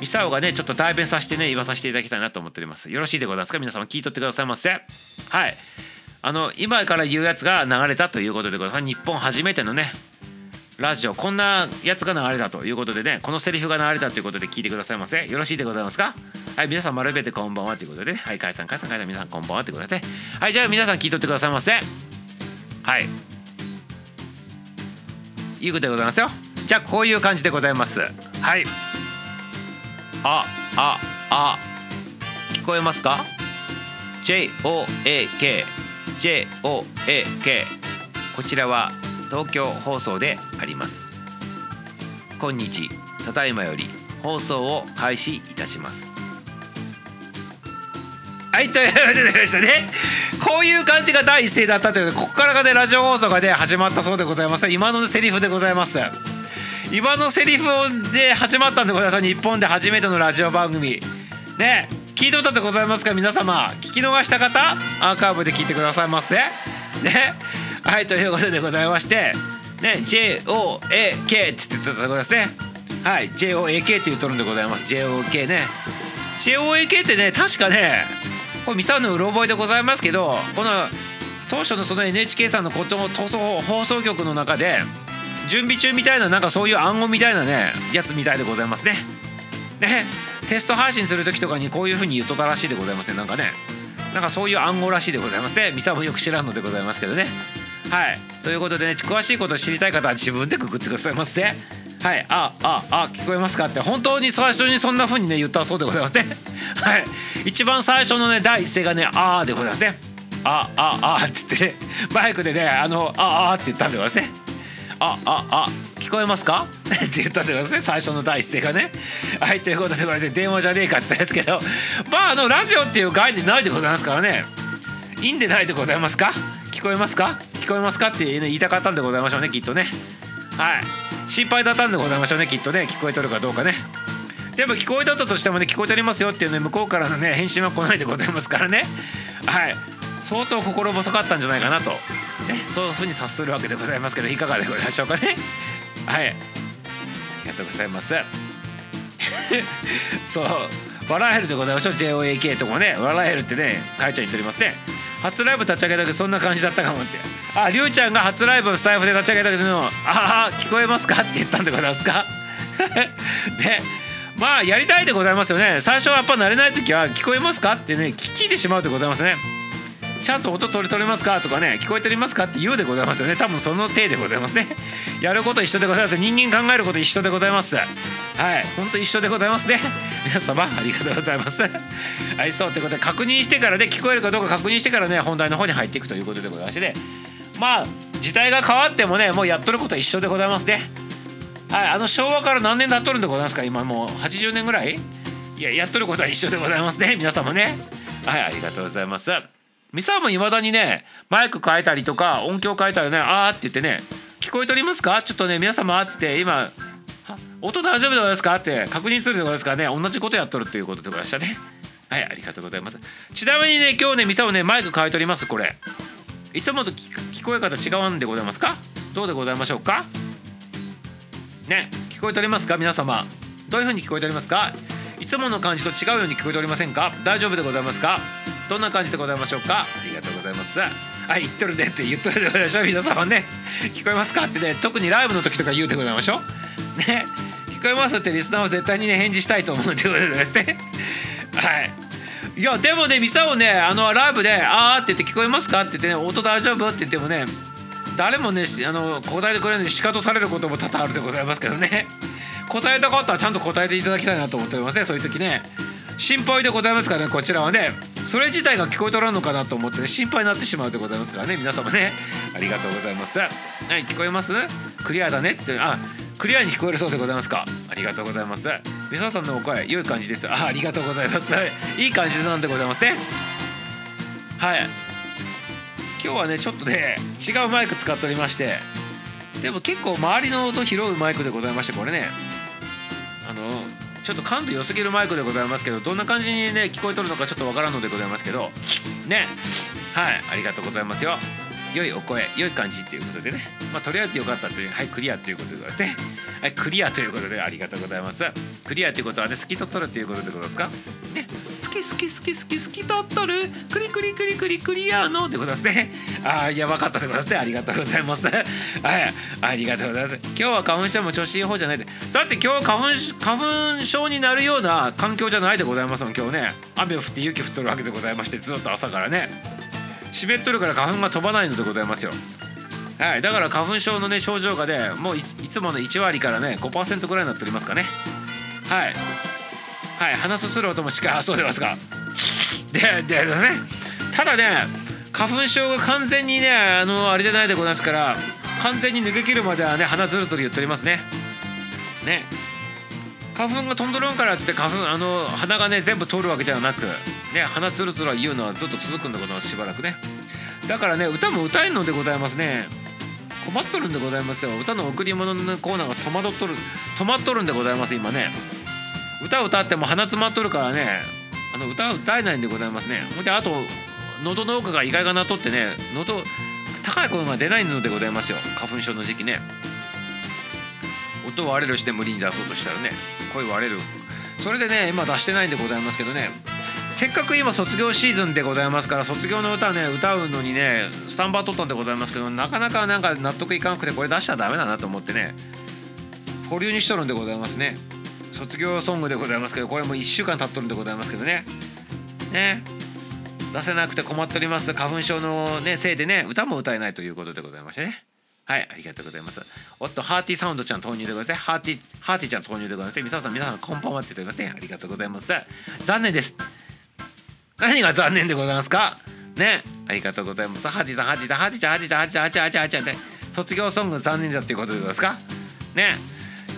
ミサオがねちょっと代弁させてね言わさせていただきたいなと思っております。よろしいでございますか？皆様聞いとってくださいませ。はい。あの今から言うやつが流れたということでございます。日本初めてのねラジオ。こんなやつが流れたということでねこのセリフが流れたということで聞いてくださいませ。よろしいでございますか？はい皆さん丸めてこんばんはということでね。はい解散解散解散皆さんこんばんはということでね。はいじゃあ皆さん聞いとってくださいませ。はい。いうことでございますよ。じゃあこういう感じでございます。はい。あああ。聞こえますか？JOAK JOAK こちらは東京放送であります。今日ただいまより放送を開始いたします。はいということでございましたね。こういう感じが第一声だったということでこからがねラジオ放送がね始まったそうでございます。今のセリフでございます。今のセリフで始まったんでございます。日本で初めてのラジオ番組。ね聞いておったでございますか皆様聞き逃した方アーカイブで聞いてくださいませ。ね。はいということでございましてね JOAK って言ってたでございますね。はい JOAK って言うとるんでございます。JOK ね。JOAK ってね確かねこれミサウのうろ覚えでございますけどこの当初のその NHK さんのこと放送局の中で準備中みたいななんかそういう暗号みたいなねやつみたいでございますね。ねテスト配信する時とかにこういうふうに言っとったらしいでございますねなんかね。なんかそういう暗号らしいでございますね。ミサもよく知らんのでございますけどね。はい。ということでね詳しいことを知りたい方は自分でくくってくださいませ。はい。あああ聞こえますかって。本当に最初にそんな風にね言ったそうでございますね。はい。一番最初のね第一声がね「あ」でございますね「あああ」っつって。ねバイクでねあの「ああ」って言ったんでございますね。あああ聞こえますか？って言ったんでございますね。最初の第一声がね。はいということでございます電話じゃねえかって言ったんですけど。まああのラジオっていう概念ないでございますからね。いいんでないでございますか？聞こえますか？聞こえますか？って、ね、言いたかったんでございましょうねきっとね。はい。心配だったんでございましょうねきっとね。聞こえとるかどうかね。でも聞こえとったとしてもね聞こえておりますよっていうね向こうからのね返信は来ないでございますからね。はい。相当心細かったんじゃないかなと、ね、そういうふうに察するわけでございますけどいかがでございましょうかね。はい。ありがとうございます。そう。笑えるでございましょう JOAK とかね。笑えるってねかいちゃん言っておりますね。初ライブ立ち上げた時そんな感じだったかもって。ありゅうちゃんが初ライブをスタイフで立ち上げた時の「ああ聞こえますか?」って言ったんでございますか？で まあやりたいでございますよね。最初はやっぱ慣れない時は「聞こえますか?」ってね聞いてしまうでございますね。ちゃんと音取れ取れますかとかね聞こえておりますかって言うでございますよね。多分その体でございますね。やること一緒でございます。人間考えること一緒でございます。はい。ほんと一緒でございますね。皆様ありがとうございます。はいそう。ということで確認してから、ね、聞こえるかどうか確認してからね本題の方に入っていくということでございましてね。まあ時代が変わってもねもうやっとることは一緒でございますね。はいあの昭和から何年経っとるんでございますか？今もう80年ぐらい？いややっとることは一緒でございますね。皆様ね。はいありがとうございます。ミサもいまだにねマイク変えたりとか音響変えたりねあーって言ってね聞こえておりますか？ちょっとね皆様ってって今音大丈夫でございますか？って確認するでございますからね同じことやっとるっていうことでございましたね。はいありがとうございます。ちなみにね今日ねミサもねマイク変えておりますこれ。いつもと聞こえ方違うんでございますか？どうでございましょうか？ね聞こえておりますか？皆様。どういう風に聞こえておりますか？いつもの感じと違うように聞こえておりませんか？大丈夫でございますか？どんな感じでございましょうか？ありがとうございます。はい言っとるねって言っとるでございましょう。皆様ね。聞こえますか？ってね特にライブの時とか言うでございましょう。ね聞こえますってリスナーは絶対にね返事したいと思うんでございますね。はい。いやでもねミサをねあのライブで「あー」って言って「聞こえますか?」って言ってね「音大丈夫?」って言ってもね誰もねあの答えてくれないで仕方されることも多々あるでございますけどね。答えたかったらちゃんと答えていただきたいなと思っておりますねそういう時ね。心配でございますからねこちらはね。それ自体が聞こえとらんのかなと思ってね心配になってしまうでございますからね皆様ね。ありがとうございます。はい聞こえます？クリアだねって。あクリアに聞こえるそうでございますか？ありがとうございます。皆さんのお声良い感じです。あありがとうございます。いい感じなんでございますね。はい。今日はねちょっとね違うマイク使っておりまして。でも結構周りの音拾うマイクでございましてこれね。あのちょっと感度良すぎるマイクでございますけどどんな感じにね聞こえとるのかちょっとわからんのでございますけど。ね。はい。ありがとうございますよ。良いお声良い感じっていうことでね。まあとりあえず良かったというはいクリアということでですね。はいクリアということでありがとうございます。クリアということはね好きとるということでございますか？ね。好き好き好き好き好きとる。クリクリクリクリクリアのってことですね。ああやばかったでございますね。ありがとうございます。はいありがとうございます。今日は花粉症も調子いい方じゃないで。だって今日花粉花粉症になるような環境じゃないでございますもん今日ね。雨降って雪降っとるわけでございましてずっと朝からね。湿っとるから花粉が飛ばないのでございますよ。はいだから花粉症のね症状がねもういつもの1割からね5%ぐらいになっておりますかね。はい。はい鼻すする音もしっかりそう出ますか。ででね。ただね花粉症が完全にねあのあれじゃないでございますから完全に抜け切るまではね鼻ずるずる言っておりますね。ね。花粉が飛んどるんからってって花粉あの鼻がね全部通るわけではなくね鼻つるつる言うのはずっと続くんでございますしばらくね。だからね歌も歌えるのでございますね。困っとるんでございますよ。歌の贈り物のコーナーが戸惑っとる止まっとるんでございます今ね。歌歌っても鼻詰まっとるからね。あの歌歌えないんでございますね。ほんであと喉の奥が意外がなっとってね喉高い声が出ないのでございますよ。花粉症の時期ね。音割れるして無理に出そうとしたらね声割れる。それでね今出してないんでございますけどね。せっかく今卒業シーズンでございますから卒業の歌ね歌うのにねスタンバー取ったんでございますけどなかなかなんか納得いかなくてこれ出したらダメだなと思ってね保留にしとるんでございますね。卒業ソングでございますけどこれも1週間経っとるんでございますけどね。ね。出せなくて困っております。花粉症の、ね、せいでね歌も歌えないということでございましてね。はいありがとうございます。おっとハーティーサウンドちゃん投入でございますハーティーハーティーちゃん投入でございます皆さん皆さんこんばんはって言っておりますね。ありがとうございます。残念です。何が残念でございますか？ね。ありがとうございます。ハーティーさんハーティーさんハーティーちゃんハーティーちゃんハーティーちゃんハーティーちゃんハーティーちゃん。って卒業ソング残念だっていうことでございますか？ね。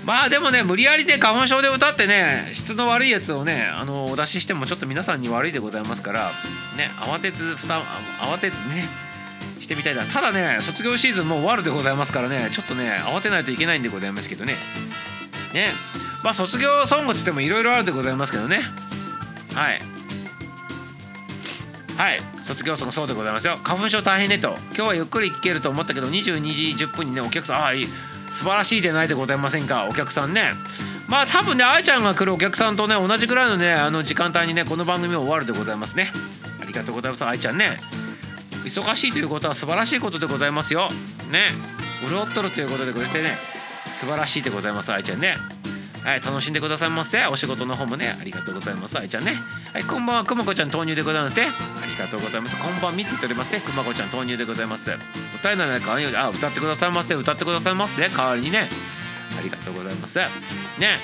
まあでもね無理やりで花粉症で歌ってね質の悪いやつをねあのお出ししてもちょっと皆さんに悪いでございますからね慌てずふた慌てずねしててみたいな。ただね卒業シーズンもう終わるでございますからねちょっとね慌てないといけないんでございますけどね。ね。まあ卒業ソングっつってもいろいろあるでございますけどね。はい。はい。卒業ソングそうでございますよ。花粉症大変ねと。今日はゆっくり聞けると思ったけど22時10分にねお客さんああいい。素晴らしいでないでございませんかお客さんね。まあ多分ね愛ちゃんが来るお客さんとね同じぐらいのねあの時間帯にねこの番組も終わるでございますね。ありがとうございます愛ちゃんね。忙しいということは素晴らしいことでございますよ。ね。潤っとるということでこうしてね。素晴らしいでございます愛ちゃんね。はい、楽しんでくださいませ。お仕事の方もね、ありがとうございます。愛ちゃんね。はい、こんばんは、くまこちゃん投入でございますね。ありがとうございます。こんばんみって言っておりますね。くまこちゃん投入でございます。歌えないかあ、歌ってくださいませ。歌ってくださいませ。代わりにね。ありがとうございます。ね。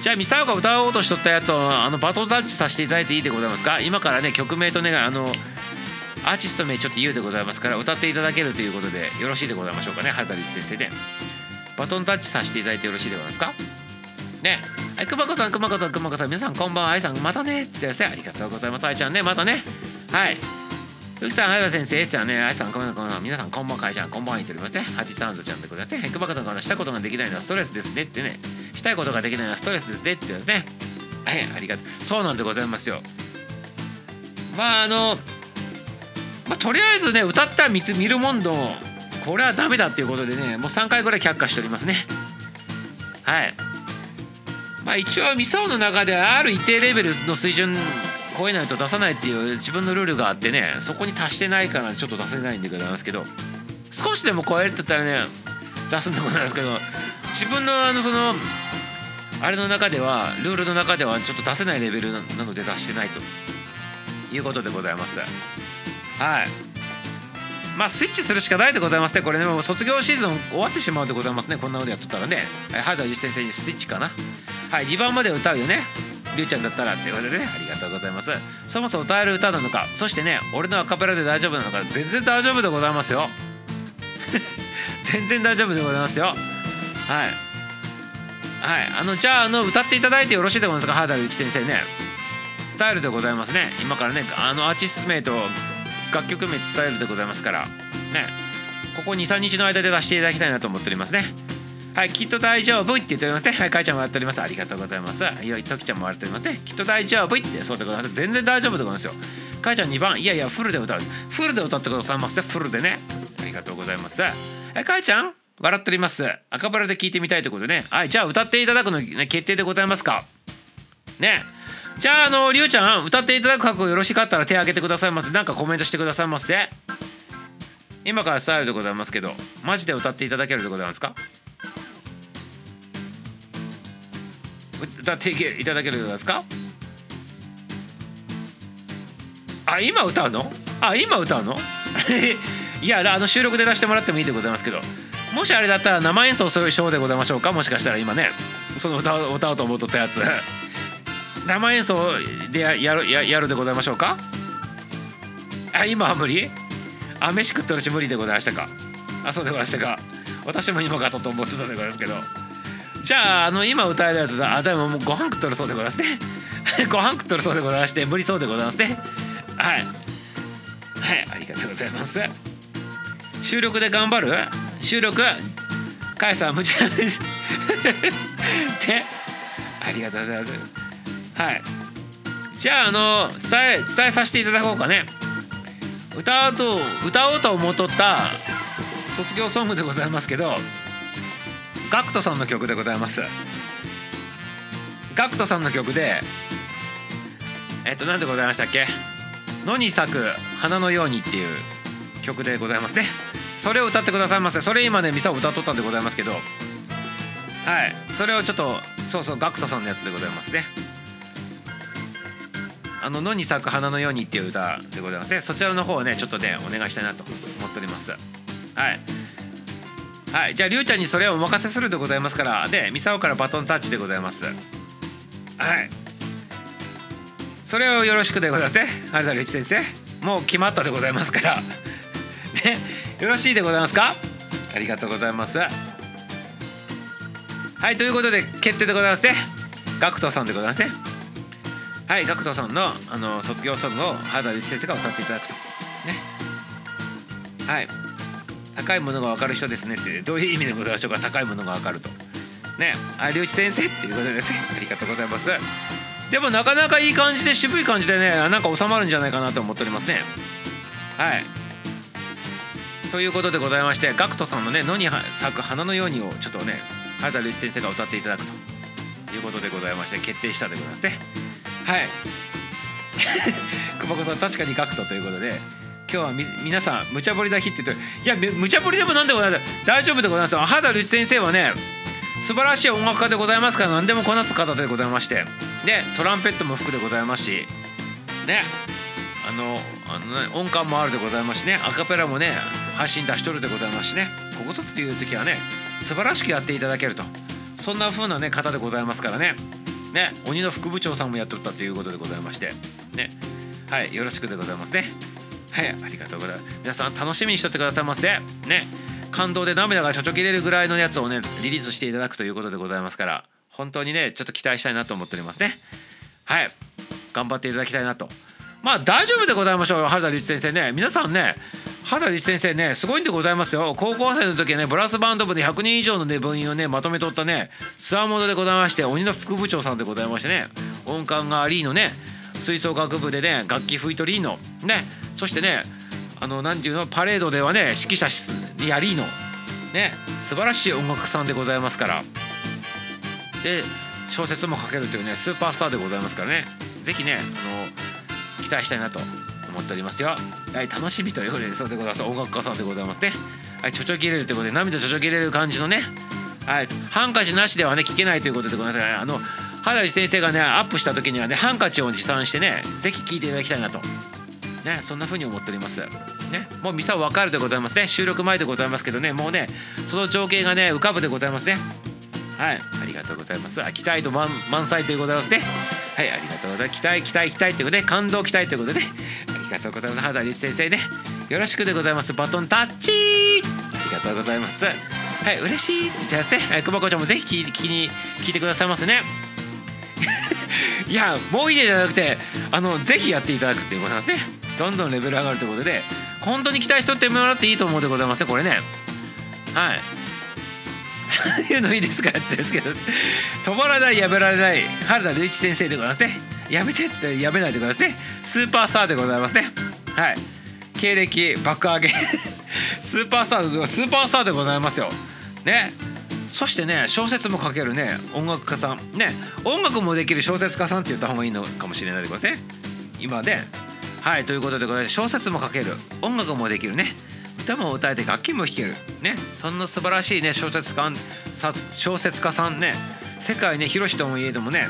じゃあミサオが歌おうとしとったやつをあのバトンタッチさせていただいていいでございますか？今からね曲名とねあのアーティスト名ちょっと言うでございますから歌っていただけるということでよろしいでございましょうかね？畑口先生でバトンタッチさせていただいてよろしいでございますか？ねはい、くまこさん、くまこさん、くまこさん、皆さんこんばんは、あいさん、またねってですね、ありがとうございます、あいちゃんね、またね。はい。ゆきさん、はや先生、えちゃんね、あいさん、こんばんは、皆さん、こんばんは、かいちゃん、こんばんは、言っておりますね。はちさんずちゃんでございますね。くまこさんがしたことができないのはストレスですねってね、したいことができないのはストレスですねってですね。はい、ありがとう。そうなんでございますよ。まあ、あの、まあ、とりあえずね、歌った見見るもんの、これはダメだっていうことでね、もう3回ぐらい却下しておりますね。はい。まあ、一応ミサオの中である一定レベルの水準超えないと出さないっていう自分のルールがあってねそこに達してないからちょっと出せないんでございますけど少しでも超えるって言ったらね出すんでございますけど自分のあのそのあれの中ではルールの中ではちょっと出せないレベルなので出してないということでございます。はい。まあスイッチするしかないでございますね。これねもう卒業シーズン終わってしまうでございますね。こんなことやっとったらね。原田由先生にスイッチかな。はい2番まで歌うよねりゅうちゃんだったらっていうことでね。ありがとうございます。そもそも歌える歌なのか。そしてね俺のアカペラで大丈夫なのか。全然大丈夫でございますよ。全然大丈夫でございますよ。はい。はい。あのじゃああの歌っていただいてよろしいでございますか？原田一先生ね。スタイルでございますね。今からねあのアーティスト名と楽曲名伝えるでございますからねここ23日の間で出していただきたいなと思っておりますねはい、きっと大丈夫って言っておりますね。はい、かいちゃんもらっております。ありがとうございます。いや、ときちゃんもらっておりますね。きっと大丈夫って、そうでございます。全然大丈夫でございますよ。かいちゃん2番、いやいや、フルで歌う。フルで歌ってくださいませ。フルでね。ありがとうございます。はい、かいちゃん笑っております。赤バラで聞いてみたいということでね。はい、じゃあ歌っていただくの、決定でございますか。ねえ。じゃあ、あの、りゅうちゃん、歌っていただく覚悟よろしかったら手挙げてくださいませ。なんかコメントしてくださいませ。今からスタイルでございますけど、マジで歌っていただけるでございますか？歌っていただけるでございますか？あ今歌うの？あ今歌うの？いやあの収録で出してもらってもいいでございますけどもしあれだったら生演奏するショーでございましょうか？もしかしたら今ねその歌を歌おうと思うとったやつ。生演奏でやるやるでございましょうか？あ今は無理？あ飯食っとるし無理でございましたか？あそうでございましたか？私も今かと思ってたでございますけど。じゃああの今歌えるやつだ。あでももうご飯食っとるそうでございますね。ご飯食っとるそうでございまして無理そうでございますね。はい。はいありがとうございます。収録で頑張る？収録？かえさん無茶です。で ありがとうございます。はい。じゃああの伝え伝えさせていただこうかね。歌おうと歌おうと思っとった卒業ソングでございますけどガクトさんの曲でございます。ガクトさんの曲でえっと何でございましたっけ「野に咲く花のように」っていう曲でございますね。それを歌ってくださいませ。それ今ねミサを歌っとったんでございますけど。はい。それをちょっとそうそうガクトさんのやつでございますね。あの「野に咲く花のように」っていう歌でございます。ねそちらの方をねちょっとねお願いしたいなと思っております。はい。はい。じゃありゅうちゃんにそれをお任せするでございますからでミサオからバトンタッチでございます。はい。それをよろしくでございますね。原田隆一先生。もう決まったでございますから。ね。よろしいでございますか？ありがとうございます。はいということで決定でございますね。GACKT さんでございますね。はい GACKT さんのあの卒業ソングを原田隆一先生が歌っていただくと。ね。はい。高いものが分かる人ですねってどういう意味でございましょうか。高いものが分かると。ね。あ龍一先生っていうことですね。ありがとうございます。でもなかなかいい感じで渋い感じでねなんか収まるんじゃないかなと思っておりますね。はい。ということでございまして GACKT さんのね「野に咲く花のように」をちょっとね原田龍一先生が歌っていただくということでございまして決定したでございますね。はい。熊子さん確かに GACKT ということで今日はみ皆さん無茶ぶりだ日って言うといや無茶ぶりでもなんでもない大丈夫でございます原田龍一先生はね素晴らしい音楽家でございますから何でもこなす方でございまして。でトランペットも吹くでございますし。ね。あのあの、ね、音感もあるでございますしね。アカペラもね配信出しとるでございますしね。ここぞという時はね素晴らしくやっていただけると。そんな風なね方でございますからね。ね鬼の副部長さんもやっとったということでございましてねはいよろしくでございますね。はいありがとうございます。皆さん楽しみにしとってくださいませ。ね感動で涙がちょちょ切れるぐらいのやつをねリリースしていただくということでございますから本当にねちょっと期待したいなと思っておりますね。はい頑張っていただきたいなと。まあ大丈夫でございましょう原田律先生ね。皆さんね原田律先生ねすごいんでございますよ。高校生の時はねブラスバンド部で100人以上のね部員をねまとめとったねツアーモードでございまして鬼の副部長さんでございましてね音感がありのね吹奏楽部でね楽器吹いとりのねそしてねあの何ていうのパレードではね指揮者やりーのね素晴らしい音楽さんでございますから。で小説も書けるというねスーパースターでございますからね。是非ねあの期待したいなと思っておりますよ。はい、楽しみということでそうでございます音楽家さんでございますね。はい、ちょちょ切れるということで涙ちょちょ切れる感じのね、はい、ハンカチなしではね聞けないということでございますが、あの原田先生がねアップした時にはねハンカチを持参してね是非聞いていただきたいなと。ね、そんな風に思っております。ね、もうミサわかるでございますね。収録前でございますけどね、もうね、その情景がね、浮かぶでございますね。はい、ありがとうございます。あ、期待と満満載でございますね。はい、ありがとうございます。期待、期待、期待ということで、感動期待ということで、ありがとうございます。原田隆一先生ね、よろしくでございます。バトンタッチありがとうございます。はい、嬉しいってやつね。はい、くまこちゃんもぜひ聞きに聞いてくださいますね。いや、もういいでじゃなくて、あの、ぜひやっていただくっていうことなんですね。どんどんレベル上がるということで本当に期待しとってもらっていいと思うでございますねこれねはい 何いうのいいですかって言うんですけど止まらないやめられない原田隆一先生でございますねやめてってやめないでくださいね。スーパースターでございますね。はい。経歴爆上げ。スーパースタースーパースターでございますよ。ね。そしてね小説も書けるね。音楽家さん。ね。音楽もできる小説家さんって言った方がいいのかもしれないでございますね。今ね。はい。ということでございま小説も書ける。音楽もできるね。歌も歌えて楽器も弾ける。ね。そんな素晴らしいね小説家小説家さんね。世界ね広しともいえどもね。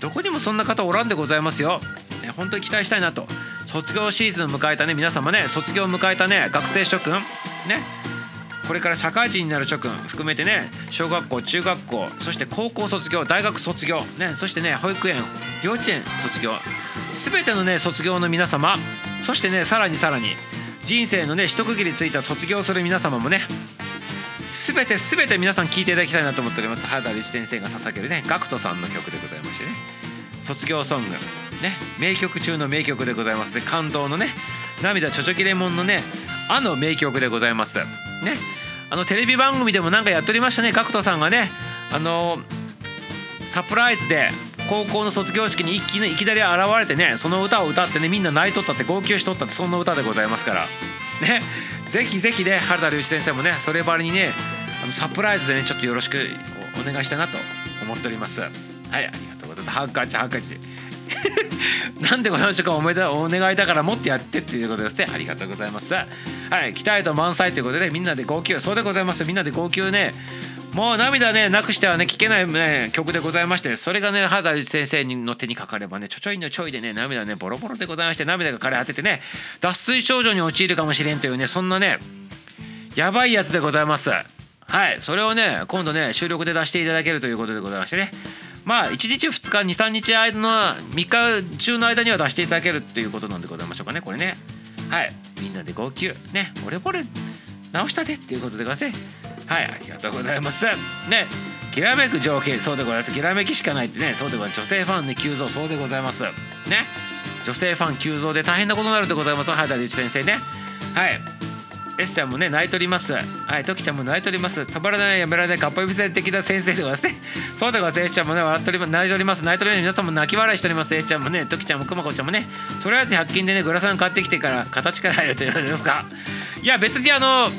どこにもそんな方おらんでございますよ、ね、本当に期待したいなと。卒業シーズンを迎えたね皆様ね卒業を迎えたね学生諸君。ねこれから社会人になる諸君含めてね小学校中学校そして高校卒業大学卒業ねそしてね保育園幼稚園卒業全てのね卒業の皆様そしてねさらにさらに人生のね一区切りついた卒業する皆様もね全て全て皆さん聴いていただきたいなと思っております。原田律先生が捧げるね GACKT さんの曲でございましてね。卒業ソング。ね名曲中の名曲でございます。ね感動のね涙ちょちょきレモンのねあの名曲でございます。ねあのテレビ番組でもなんかやっておりましたね GACKT さんがね。あのサプライズで高校の卒業式にいきいきなり現れてねその歌を歌ってねみんな泣いとったって号泣しとったってそんな歌でございますから。ねぜひぜひね原田隆一先生もねそればりにねあのサプライズでねちょっとよろしくお願いしたいなと思っております。はいありがとうございますハンカチハンカチ なんでございましょうかおめでお願いだからもっとやってっていうことですね。ありがとうございます。はい期待と満載ということでみんなで号泣そうでございます。みんなで号泣ねもう涙ねなくしてはね聴けない、ね、曲でございましてそれがね原田先生の手にかかればねちょちょいのちょいでね涙ねボロボロでございまして涙が枯れ果ててね脱水症状に陥るかもしれんというねそんなねやばいやつでございます。はいそれをね今度ね収録で出していただけるということでございましてね。まあ1日2日23日間の3日中の間には出していただけるっていうことなんでございましょうかね。これね。はい。みんなで号泣。ね。ボレボレ直したでっていうことでございますね。はい。ありがとうございます。ね。きらめく情景そうでございます。きらめきしかないってね。そうでございます。女性ファンね急増そうでございますね女性ファン急増で大変なことになるでございます。原田隆一先生ね。はい。S ちゃんもね泣いております。はいトキちゃんも泣いております。止まらないやめられないかっぱ指線的な先生でございますね。そうでございます S ちゃんもね笑っており泣いております。泣いております。皆さんも泣き笑いしております。S ちゃんもねトキちゃんもくまこちゃんもねとりあえず100均でねグラサン買ってきてから形から入るということですか？いや別にあの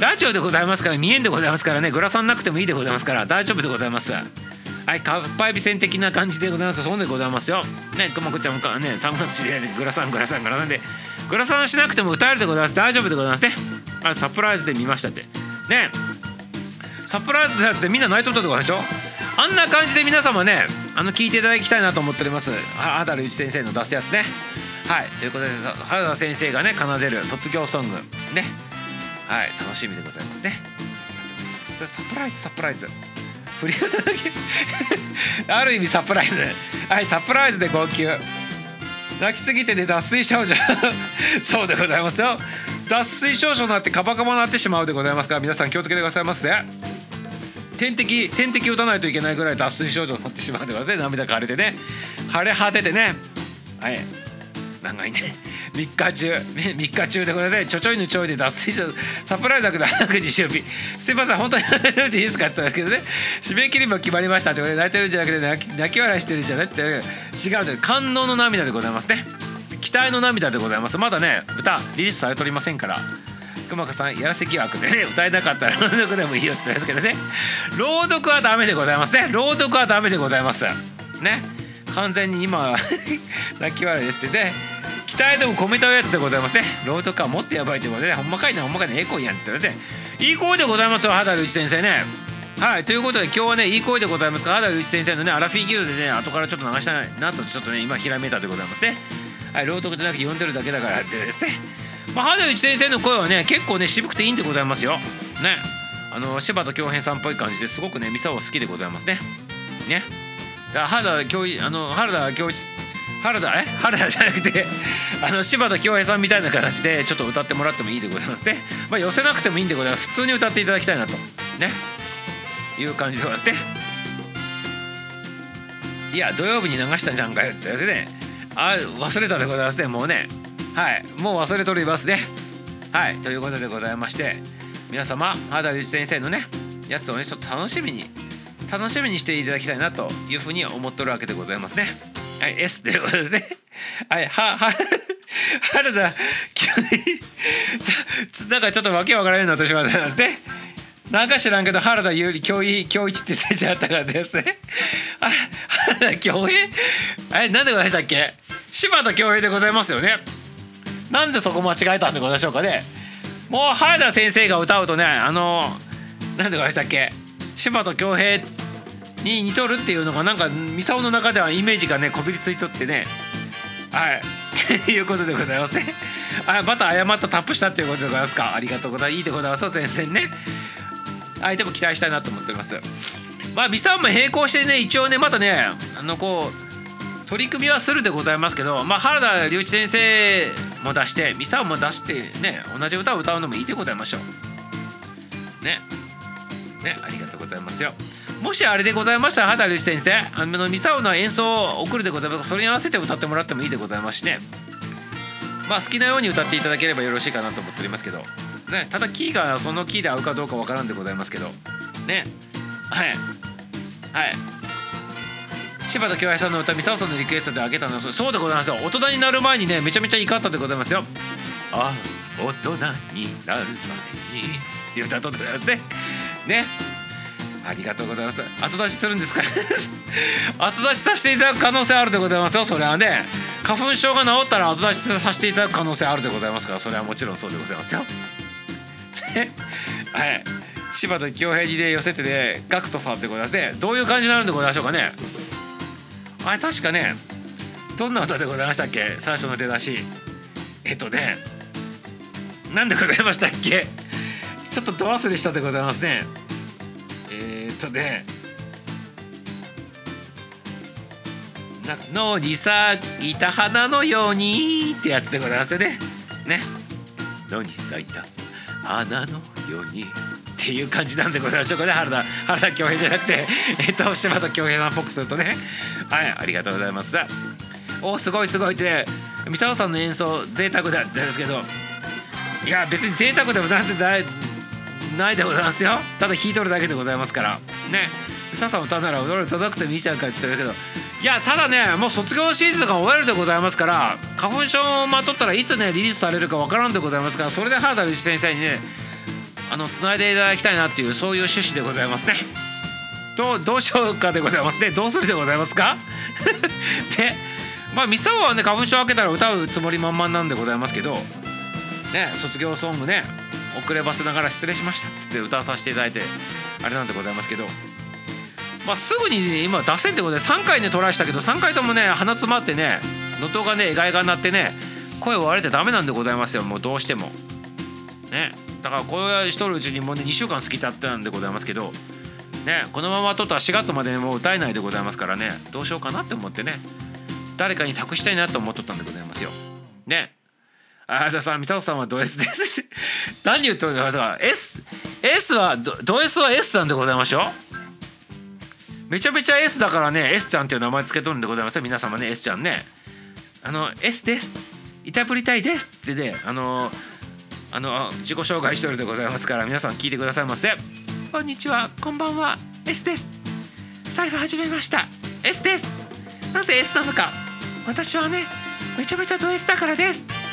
ラジオでございますから見えんでございますからねグラサンなくてもいいでございますから大丈夫でございます。はい、かっぱえび線的な感じでございます。そうでございますよ。ね、くまこちゃんもかね、3月知り合いでグラサン、グラサン、グラサンで、グラサンしなくても歌えるでございます。大丈夫でございますね。あサプライズで見ましたって。ね、サプライズのやつでみんな泣いとったってことでしょ？あんな感じで皆様ね、あの聞いていただきたいなと思っております。あ、あだるうち先生の出すやつね。はい、ということで、原田先生がね、奏でる卒業ソング。ね。はい、楽しみでございますね。それサプライズ、サプライズ。振り方だけ ある意味サプライズはいサプライズで号泣泣きすぎてね脱水症状。そうでございますよ。脱水症状になってカバカバになってしまうでございますから皆さん気をつけてくださいませ点滴点滴打たないといけないぐらい脱水症状になってしまうでございますね。涙枯れてね。枯れ果ててね。はい。長いね。3日中。3日中でございますちょちょいのちょいで脱水症サプライズだけど早く自習日。すいません。本当にやめていいですかって言ったんですけどね。締め切りも決まりましたってことで泣いてるんじゃなくて泣き笑いしてるんじゃなくて違うんで感動の涙でございますね。期待の涙でございます。まだね歌リリースされておりませんから。熊川さんやらせ疑惑でね歌えなかったら朗読でもいいよって言うんですけどね。朗読はダメでございますね。朗読はダメでございます。ね。完全に今 泣き笑いですってね。期待でも込めたやつでございますね。朗読はもっとやばいということでねほんまかいなほんまかいなええ声やんって言っていい声でございますよ肌内先生ね。はいということで今日はねいい声でございますか。ら肌内先生のねアラフィーギルでね後からちょっと流したいなとちょっとね今ひらめいたでございますね。はい朗読でなくて読んでるだけだからってですね。まあ肌内先生の声はね結構ね渋くていいんでございますよ。ね。あの柴田恭平さんっぽい感じですごくねミサオ好きでございますね。ね。原田教あの原田教一原田え？原田じゃなくてあの柴田恭平さんみたいな形でちょっと歌ってもらってもいいでございますね。まあ寄せなくてもいいんでございます。普通に歌っていただきたいなと。ね。いう感じでございますね。いや土曜日に流したんじゃんかよってやつね。あ忘れたでございますね。もうね。はい。もう忘れとりますね。はい。ということでございまして。皆様原田隆一先生のねやつをねちょっと楽しみに楽しみにしていただきたいなというふうに思っとるわけでございますね。はい、S ということでね。はい、は、は、原田、なんかちょっとわけわからないなとしまったんですね。なんか知らんけど原田優里教一教一って先生あったからですね。あ原田恭平？え、なんでございましたっけ？柴田恭平でございますよね。なんでそこ間違えたんでございましょうかね。もう原田先生が歌うとね、あの、なんでございましたっけ？柴田恭平に似とるっていうのがなんかミサオの中ではイメージがねこびりついとってね。はい。いうことでございますね。あまた誤ったタップしたっていうことでございますか。ありがとうございます。いいでございます全然ね。相手も期待したいなと思っております。まあミサオも並行してね一応ねまたねあのこう取り組みはするでございますけど、まあ、原田隆一先生も出してミサオも出してね同じ歌を歌うのもいいでございましょう。ね。ねありがとうございますよ。もしあれでございましたら畑隆先生あのミサオの演奏を送るでございます。それに合わせて歌ってもらってもいいでございますしね。まあ好きなように歌っていただければよろしいかなと思っておりますけど。ねただキーがそのキーで合うかどうかわからんでございますけど。ね。はい。はい。柴田恭平さんの歌ミサオさんのリクエストであげたのはそうでございますよ。大人になる前にねめちゃめちゃ怒ったでございますよ。あ大人になる前にっていう歌とでございますね。ね。ありがとうございます。後出しするんですか？後出しさせていただく可能性あるでございますよそれはね。花粉症が治ったら後出しさせていただく可能性あるでございますからそれはもちろんそうでございますよ。はい。柴田恭平にで寄せてでガクトさんでございますねどういう感じになるんでございましょうかね。あれ確かねどんな歌でございましたっけ？最初の出だし。えっとね何でございましたっけ？ちょっとど忘れしたでございますね。とね「野に咲いた花のように」ってやつでございますよね。ね。野に咲いた花のようにっていう感じなんでございましょうかね。原田原田恭平じゃなくてえっと柴田恭平さんっぽくするとね。はいありがとうございます。おすごいすごいって三沢さんの演奏贅沢だったんですけど。いや別に贅沢でもなんてないでございますよ。ただ弾いとるだけでございますから。ね。笹歌うなら踊る叩くてもいいじゃんかって言ってるけど。いやただねもう卒業シーズンが終わるでございますから花粉症をまとったらいつねリリースされるかわからんでございますからそれで原田龍一先生にねあの繋いでいただきたいなっていうそういう趣旨でございますね。どどうしようかでございます。ねどうするでございますか？で まあミサオはね花粉症明けたら歌うつもり満々なんでございますけど。ね卒業ソングね。遅ればせながら失礼しました。っつって歌わさせていただいてあれなんでございますけど。まあすぐに、ね、今出せんってことで3回ねトライしたけど3回ともね鼻詰まってね能登がね意外が鳴ってね声を割れてダメなんでございますよ。もうどうしても。ね。だからこれしとるうちにもうね2週間過ぎたってなんでございますけど。ね。このままとったら4月までもう歌えないでございますからね。どうしようかなって思ってね。誰かに託したいなと思っとったんでございますよ。ね。あじゃあさ、ミサオさんはド S です。何言ってるんですか ?S、S は、ド S は S さんでございましょめちゃめちゃ S だからね、S ちゃんっていう名前つけとるんでございますよ。皆様ね、S ちゃんね。あの、S です。いたぶりたいですってね、あの、あの、自己紹介してるでございますから、皆さん聞いてくださいませ。こんにちは、こんばんは、S です。スタイフ始めました。S です。なぜ S なのか。私はね、めちゃめちゃド S だからです。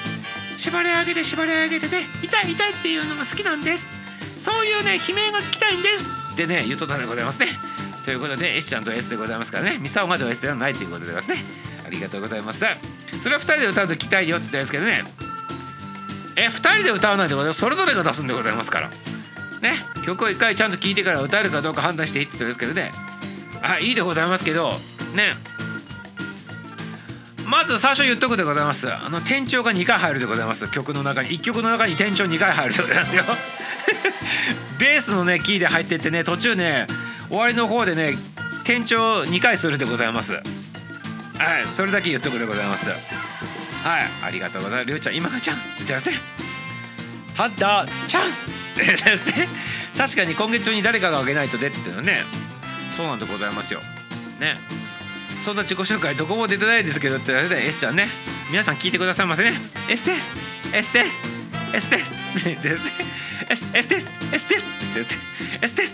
縛り上げて縛り上げてね痛い痛いっていうのが好きなんです。そういうね悲鳴が聞きたいんです。ってね言うとったでございますね。ということで S ちゃんと S でございますからね。ミサオまでは S ではないということでございますね。ありがとうございます。それは2人で歌うと聞きたいよって言ったんですけどね。え2人で歌わないでございますそれぞれが出すんでございますから。ね。曲を1回ちゃんと聴いてから歌えるかどうか判断していいって言ったんですけどね。あいいでございますけどね。まず最初言っとくでございます。あの転調が2回入るでございます。曲の中に1曲の中に転調2回入るでございますよ。ベースのねキーで入ってってね途中ね終わりの方でね転調2回するでございます。はいそれだけ言っとくでございます。はいありがとうございます。りょうちゃん今がチャンスって言ってますね。ハンターチャンスってですね。確かに今月中に誰かがあげないと出って言ってるのね。そうなんでございますよ。ね。そんな自己紹介どこも出てないですけどって言われて S ちゃんね。皆さん聞いてくださいませね。S です S です S ですですね。S, S です S です S です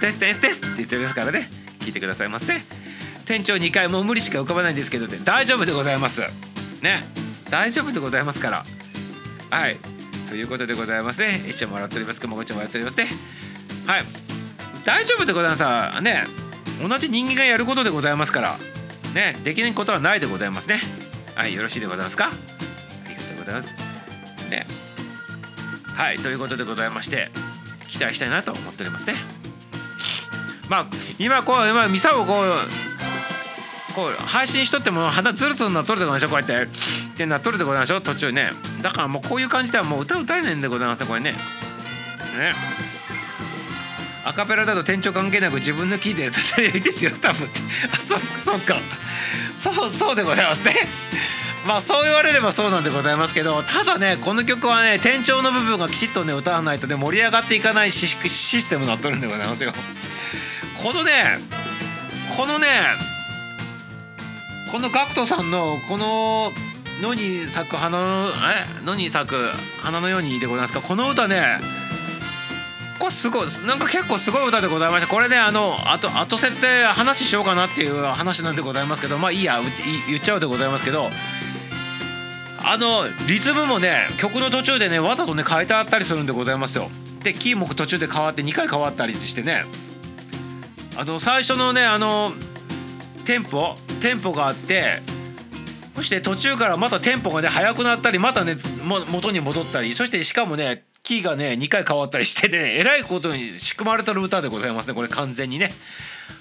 S です S ですって言ってますからね。聞いてくださいませ店長2回もう無理しか浮かばないんですけど、ね、大丈夫でございます。ね。大丈夫でございますから。はい。ということでございますね。一応もらっております。くもごちゃんもらっておりますね。はい。大丈夫でございますね。同じ人間がやることでございますから。ねできないことはないでございますね。はいよろしいでございますか？ありがとうございます。ね。はいということでございまして期待したいなと思っておりますね。まあ今こう今ミサをこうこう配信しとっても鼻ずるずるなっとるでございましょこうやって。ってなっとるでございましょう途中ね。だからもうこういう感じではもう歌歌えないんでございますねこれね。ね。アカペラだと店長関係なく自分のキーで歌ったらいいですよ多分。あそそうか。そう そうでございますね。まあそう言われればそうなんでございますけどただねこの曲はね転調の部分がきちっとね歌わないとね盛り上がっていかないシステムになっとるんでございますよ。このねこのねこの GACKT さんのこの野に咲く花のえ野に咲く花のようにでございますか？この歌ねこれすごいなんか結構すごい歌でございましたこれねあの後説で話しようかなっていう話なんでございますけどまあいいや言っちゃうでございますけどあのリズムもね曲の途中でねわざとね変えてあったりするんでございますよ。でキーも途中で変わって2回変わったりしてね。あの最初のねあのテンポテンポがあってそして途中からまたテンポがね速くなったりまたね元に戻ったりそしてしかもねキーがね2回変わったりしてね えらいことに仕組まれてる歌でございますねこれ完全にね。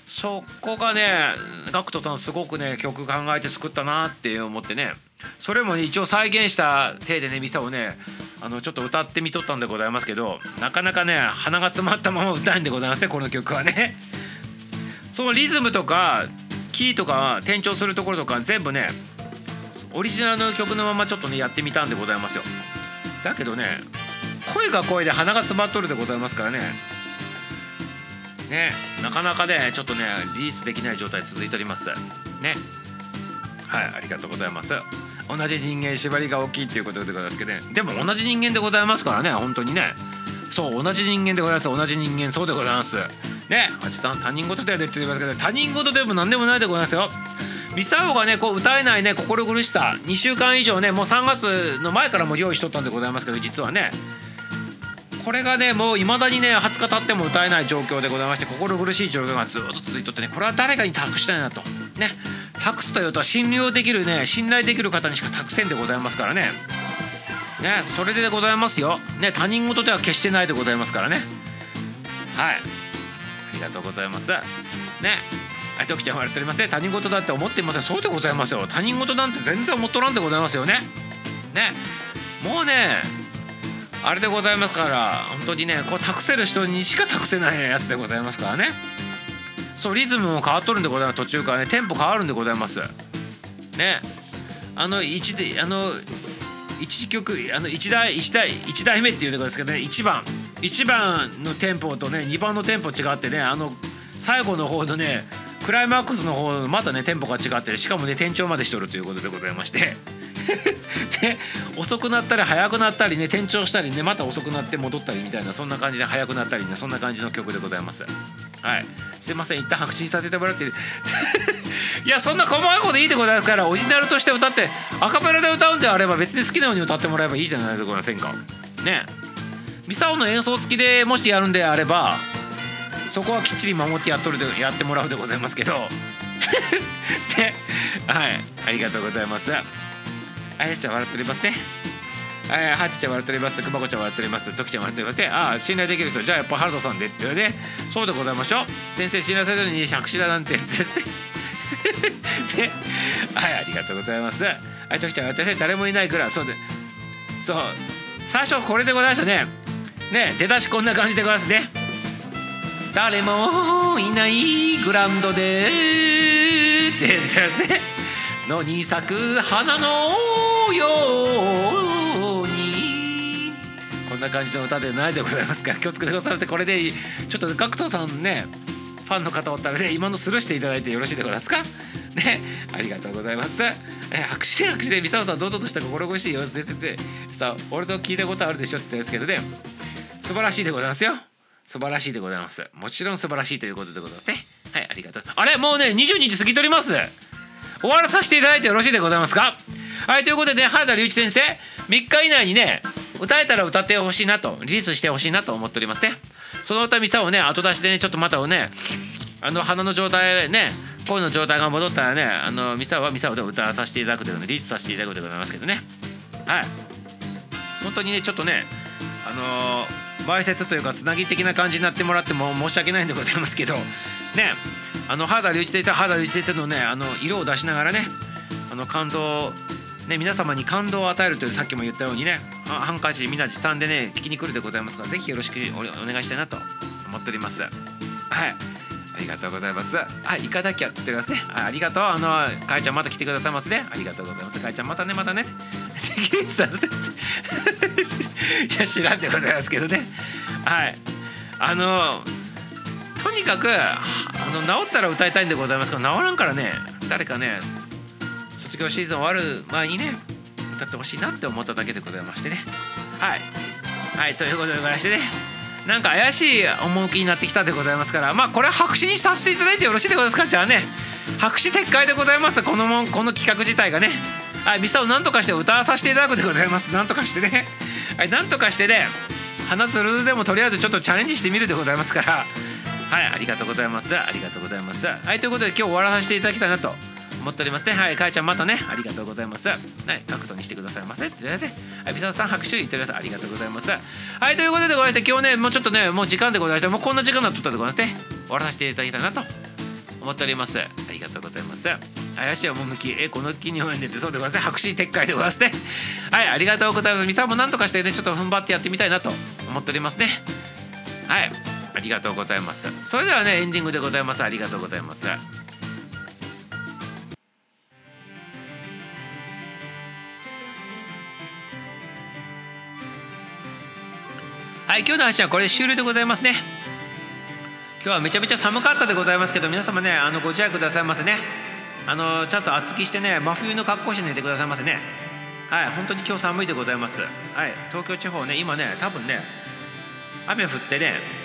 そこがね GACKT さんすごくね曲考えて作ったなって思ってね。それも、ね、一応再現した体でねミサをねあのちょっと歌ってみとったんでございますけどなかなかね鼻が詰まったまま歌えんでございますねこの曲はね。そのリズムとかキーとか転調するところとか全部ねオリジナルの曲のままちょっとねやってみたんでございますよ。だけどね声が声で鼻が詰まっとるでございますからね。ねなかなかねちょっとねリリースできない状態続いております。ね。はいありがとうございます。同じ人間縛りが大きいっていうことでございますけどね。でも同じ人間でございますからね本当にね。そう同じ人間でございます。同じ人間そうでございます。ねハチさん他人事だよねって言いますけど他人事でも何でもないでございますよ。ミサオがねこう歌えないね心苦しさ。2週間以上ねもう3月の前からも用意しとったんでございますけど実はね。これがねもういまだにね20日経っても歌えない状況でございまして心苦しい状況がずっと続いとってねこれは誰かに託したいなと。ね。託すというと信用できるね信頼できる方にしか託せんでございますからね。ねそれでございますよ。ね他人事では決してないでございますからね。はい。ありがとうございます。ね。はい徳ちゃん笑っておりますね。他人事だって思っていません。そうでございますよ。他人事なんて全然思っとらんでございますよね。ね。もうねあれでございますから本当にねこう託せる人にしか託せないやつでございますからね。そうリズムも変わっとるんでございます。途中からねテンポ変わるんでございます。ね。あの一であの一曲あの1台1台1台目っていうとこですけどね1番。1番のテンポとね2番のテンポ違ってねあの最後の方のねクライマックスの方のまたねテンポが違ってるしかもね転調までしとるということでございまして。で遅くなったり早くなったりね転調したりねまた遅くなって戻ったりみたいなそんな感じで早くなったりねそんな感じの曲でございます。はい。すいません一旦白紙にさせてもらってい やそんな細かいこといいでございますからオリジナルとして歌ってアカペラで歌うんであれば別に好きなように歌ってもらえばいいじゃないでございませんかね。ミサオの演奏付きでもしやるんであればそこはきっちり守ってやっとるでやってもらうでございますけど。ではい。ありがとうございます。あやしちゃん笑っておりますねはい、はちちゃん笑っております。くまこちゃん笑っております。ときちゃん笑っております。ああ、信頼できる人、じゃあやっぱ原田さんでって言われて、そうでございましょう。先生、信頼されるのに借子だなんてです ね。はい、ありがとうございます。はい、ときちゃん、私誰もいないから、そうで、そう、最初これでございましたね。ね、出だしこんな感じでございますね。誰もいないグラウンドでって言ってますね。のに咲く花のように。こんな感じの歌でないでございますから気をつけてくださいませこれでちょっと GACKT さんねファンの方おったらね今のスルーしていただいてよろしいでございますか？ねありがとうございます。え拍手で拍手でミサオさん堂々とした心苦しい様子出ててさ俺と聞いたことあるでしょって言ったんですけどね。素晴らしいでございますよ。素晴らしいでございます。もちろん素晴らしいということでございますね。はいありがとう。あれもうね22時過ぎとります。終わらさせていただいてよろしいでございますか？はいということで、ね、原田隆一先生3日以内にね歌えたら歌ってほしいなとリリースしてほしいなと思っておりますね。その歌ミサをね後出しでねちょっとまたをねあの鼻の状態ね声の状態が戻ったらねあのミサはミサオで歌わさせていただくというのでリリースさせていただくでございますけどね。はい。本当にねちょっとねあのー、前説というかつなぎ的な感じになってもらっても申し訳ないんでございますけどね。あの原田隆一先生原田隆一先生のねあの色を出しながらねあの感動ね皆様に感動を与えるというさっきも言ったようにねハンカチみんな持参でね聞きに来るでございますからぜひよろしくお願いしたいなと思っております。はい。ありがとうございます。あ行かなきゃって言ってますね。ありがとう。あのかいちゃんまた来てくださいますね。ありがとうございます。かいちゃんまたねまたね。いや知らんでございますけどね。はい。あのとにかくの治ったら歌いたいんでございますけど治らんからね誰かね卒業シーズン終わる前にね歌ってほしいなって思っただけでございましてね。はい。はいということでございましてね。なんか怪しい趣になってきたでございますからまあこれは白紙にさせていただいてよろしいでございますか？じゃあね。白紙撤回でございます。このもこの企画自体がね。はいミサをなんとかして歌わさせていただくでございます。なんとかしてね。はいなんとかしてね花つるでもとりあえずちょっとチャレンジしてみるでございますから。はいありがとうございます。ありがとうございます。はいということで今日終わらさせていただきたいなと思っておりますね。はいかえちゃんまたねありがとうございます。はい角度にしてくださいませ。ってはいビサさん拍手言ってくださいありがとうございます。はいということでございまして今日ねもうちょっとねもう時間でございましてもうこんな時間だったでございますね。終わらせていただきたいなと思っております。ありがとうございます。怪しい趣えこの木に応援でってそうでございますね。白紙撤回でございますね。はいありがとうございます。ミサもなんとかしてねちょっと踏ん張ってやってみたいなと思っておりますね。はい。ありがとうございます。それではねエンディングでございます。ありがとうございます。はい今日の話はこれで終了でございますね。今日はめちゃめちゃ寒かったでございますけど皆様ねあのご自愛くださいませね。あのちゃんと厚着してね真冬の格好して寝てくださいませね。はい本当に今日寒いでございます。はい東京地方ね今ね多分ね雨降ってね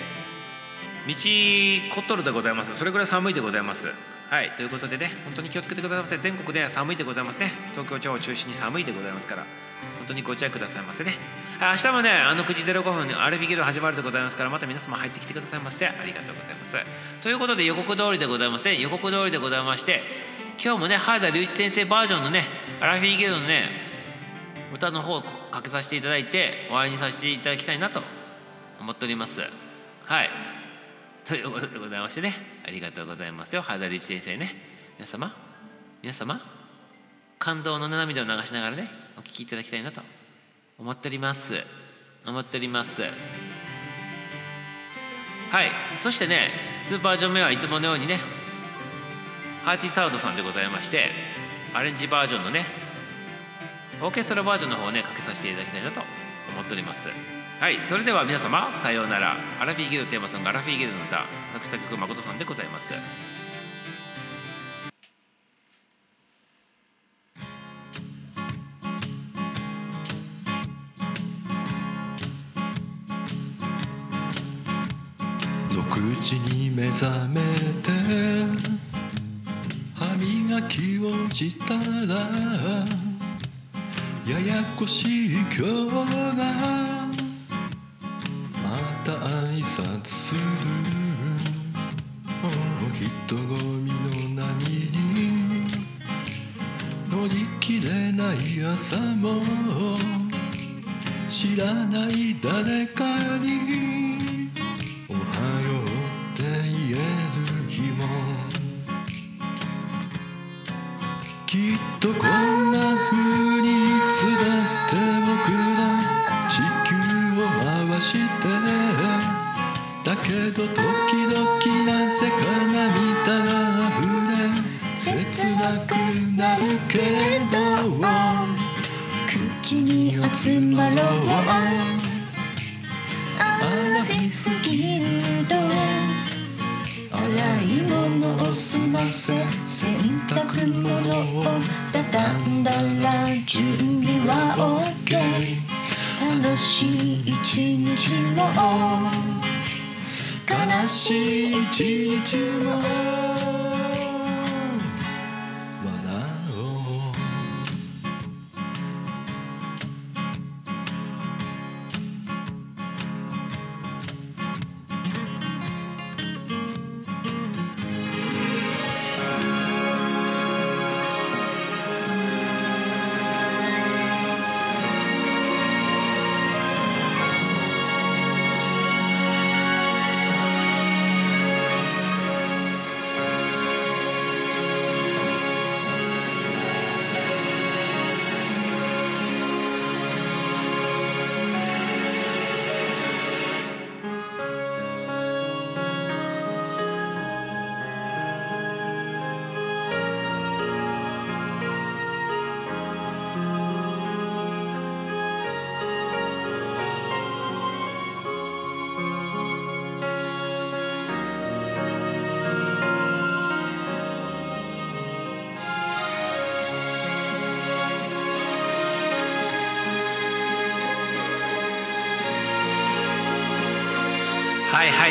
道こっとるでございます。それぐらい寒いでございます。はい。ということでね本当に気をつけてくださいませ。全国では寒いでございますね。東京地方を中心に寒いでございますから。本当にご注意くださいませね。はい。明日もねあの9時05分にアルフィギル始まるでございますからまた皆様入ってきてくださいませ。ありがとうございます。ということで予告通りでございますね。予告通りでございまして今日もね原田隆一先生バージョンのねアラフィギルのね歌の方をかけさせていただいて終わりにさせていただきたいなと思っております。はい。ということでございましてね。ありがとうございますよ。原田隆一先生ね。皆様皆様感動の涙を流しながらねお聞きいただきたいなと思っております。思っております。はい。そしてねスーパージョン目はいつものようにねハーティーサウドさんでございましてアレンジバージョンのねオーケストラバージョンの方をねかけさせていただきたいなと思っております。はいそれでは皆様さようなら。アラフィーギルテーマソングアラフィーギルの歌作詞作曲誠さんでございます。6時に目覚めて歯磨きをしたらややこしい今日がた挨拶するお人混みの波に乗り切れない朝も。知らない誰かにおはようって言える日も。きっとこんな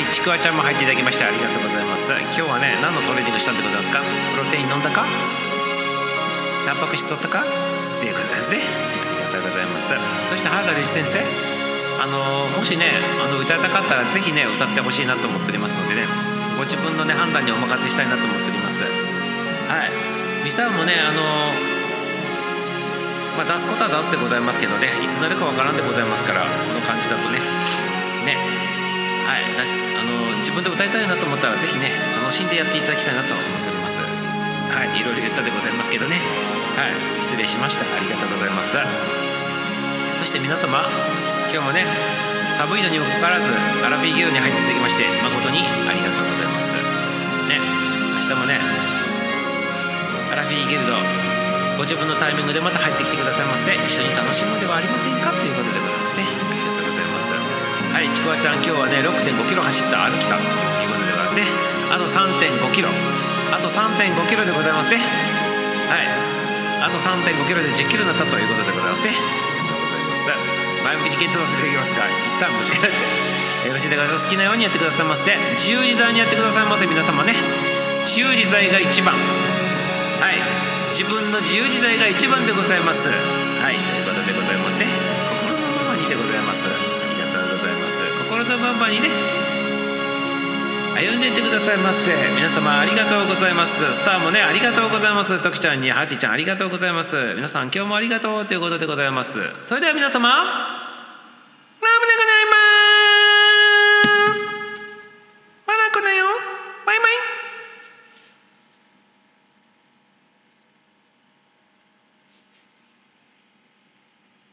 いちくわちゃんも入っていただきましてありがとうございます。今日はね何のトレーニングしたってことなんですか？プロテイン飲んだか？タンパク質取ったか？っていうことですね。ありがとうございます。そして原田隆一先生？あのもしねあの歌いたかったらぜひね歌ってほしいなと思っておりますのでね。ご自分のね判断にお任せしたいなと思っております。はい。ミサもねあのまあ、出すことは出すでございますけどね。いつなるかわからんでございますからこの感じだとね。ね。はいだあの自分で歌いたいなと思ったらぜひね楽しんでやっていただきたいなと思っております。はいいろいろ言ったでございますけどね。はい失礼しました。ありがとうございます。そして皆様今日もね寒いのにもかかわらずアラフィーギルに入っていただきまして誠にありがとうございます。ね明日もねアラフィーギルドご自分のタイミングでまた入ってきてくださいませ一緒に楽しむではありませんか？ということでございますね。はいちくわちゃん今日はね6 5キロ走った歩きたということでございますね。あと3 5キロ。あと3 5キロでございますね。はい。あと3 5キロで1 0キロになったということでございますね。ありがとうございます前向きに検討させてきますが一旦持ち帰ってよろしいでございます好きなようにやってくださいませ。自由自在にやってくださいませ。皆様ね。自由自在が一番。はい。自分の自由自在が一番でございます。ます心のまにね。歩んでいってくださいませ。皆様ありがとうございます。スターもねありがとうございます。ときちゃんにハチちゃんありがとうございます。皆さん今日もありがとうということでございます。それでは皆様。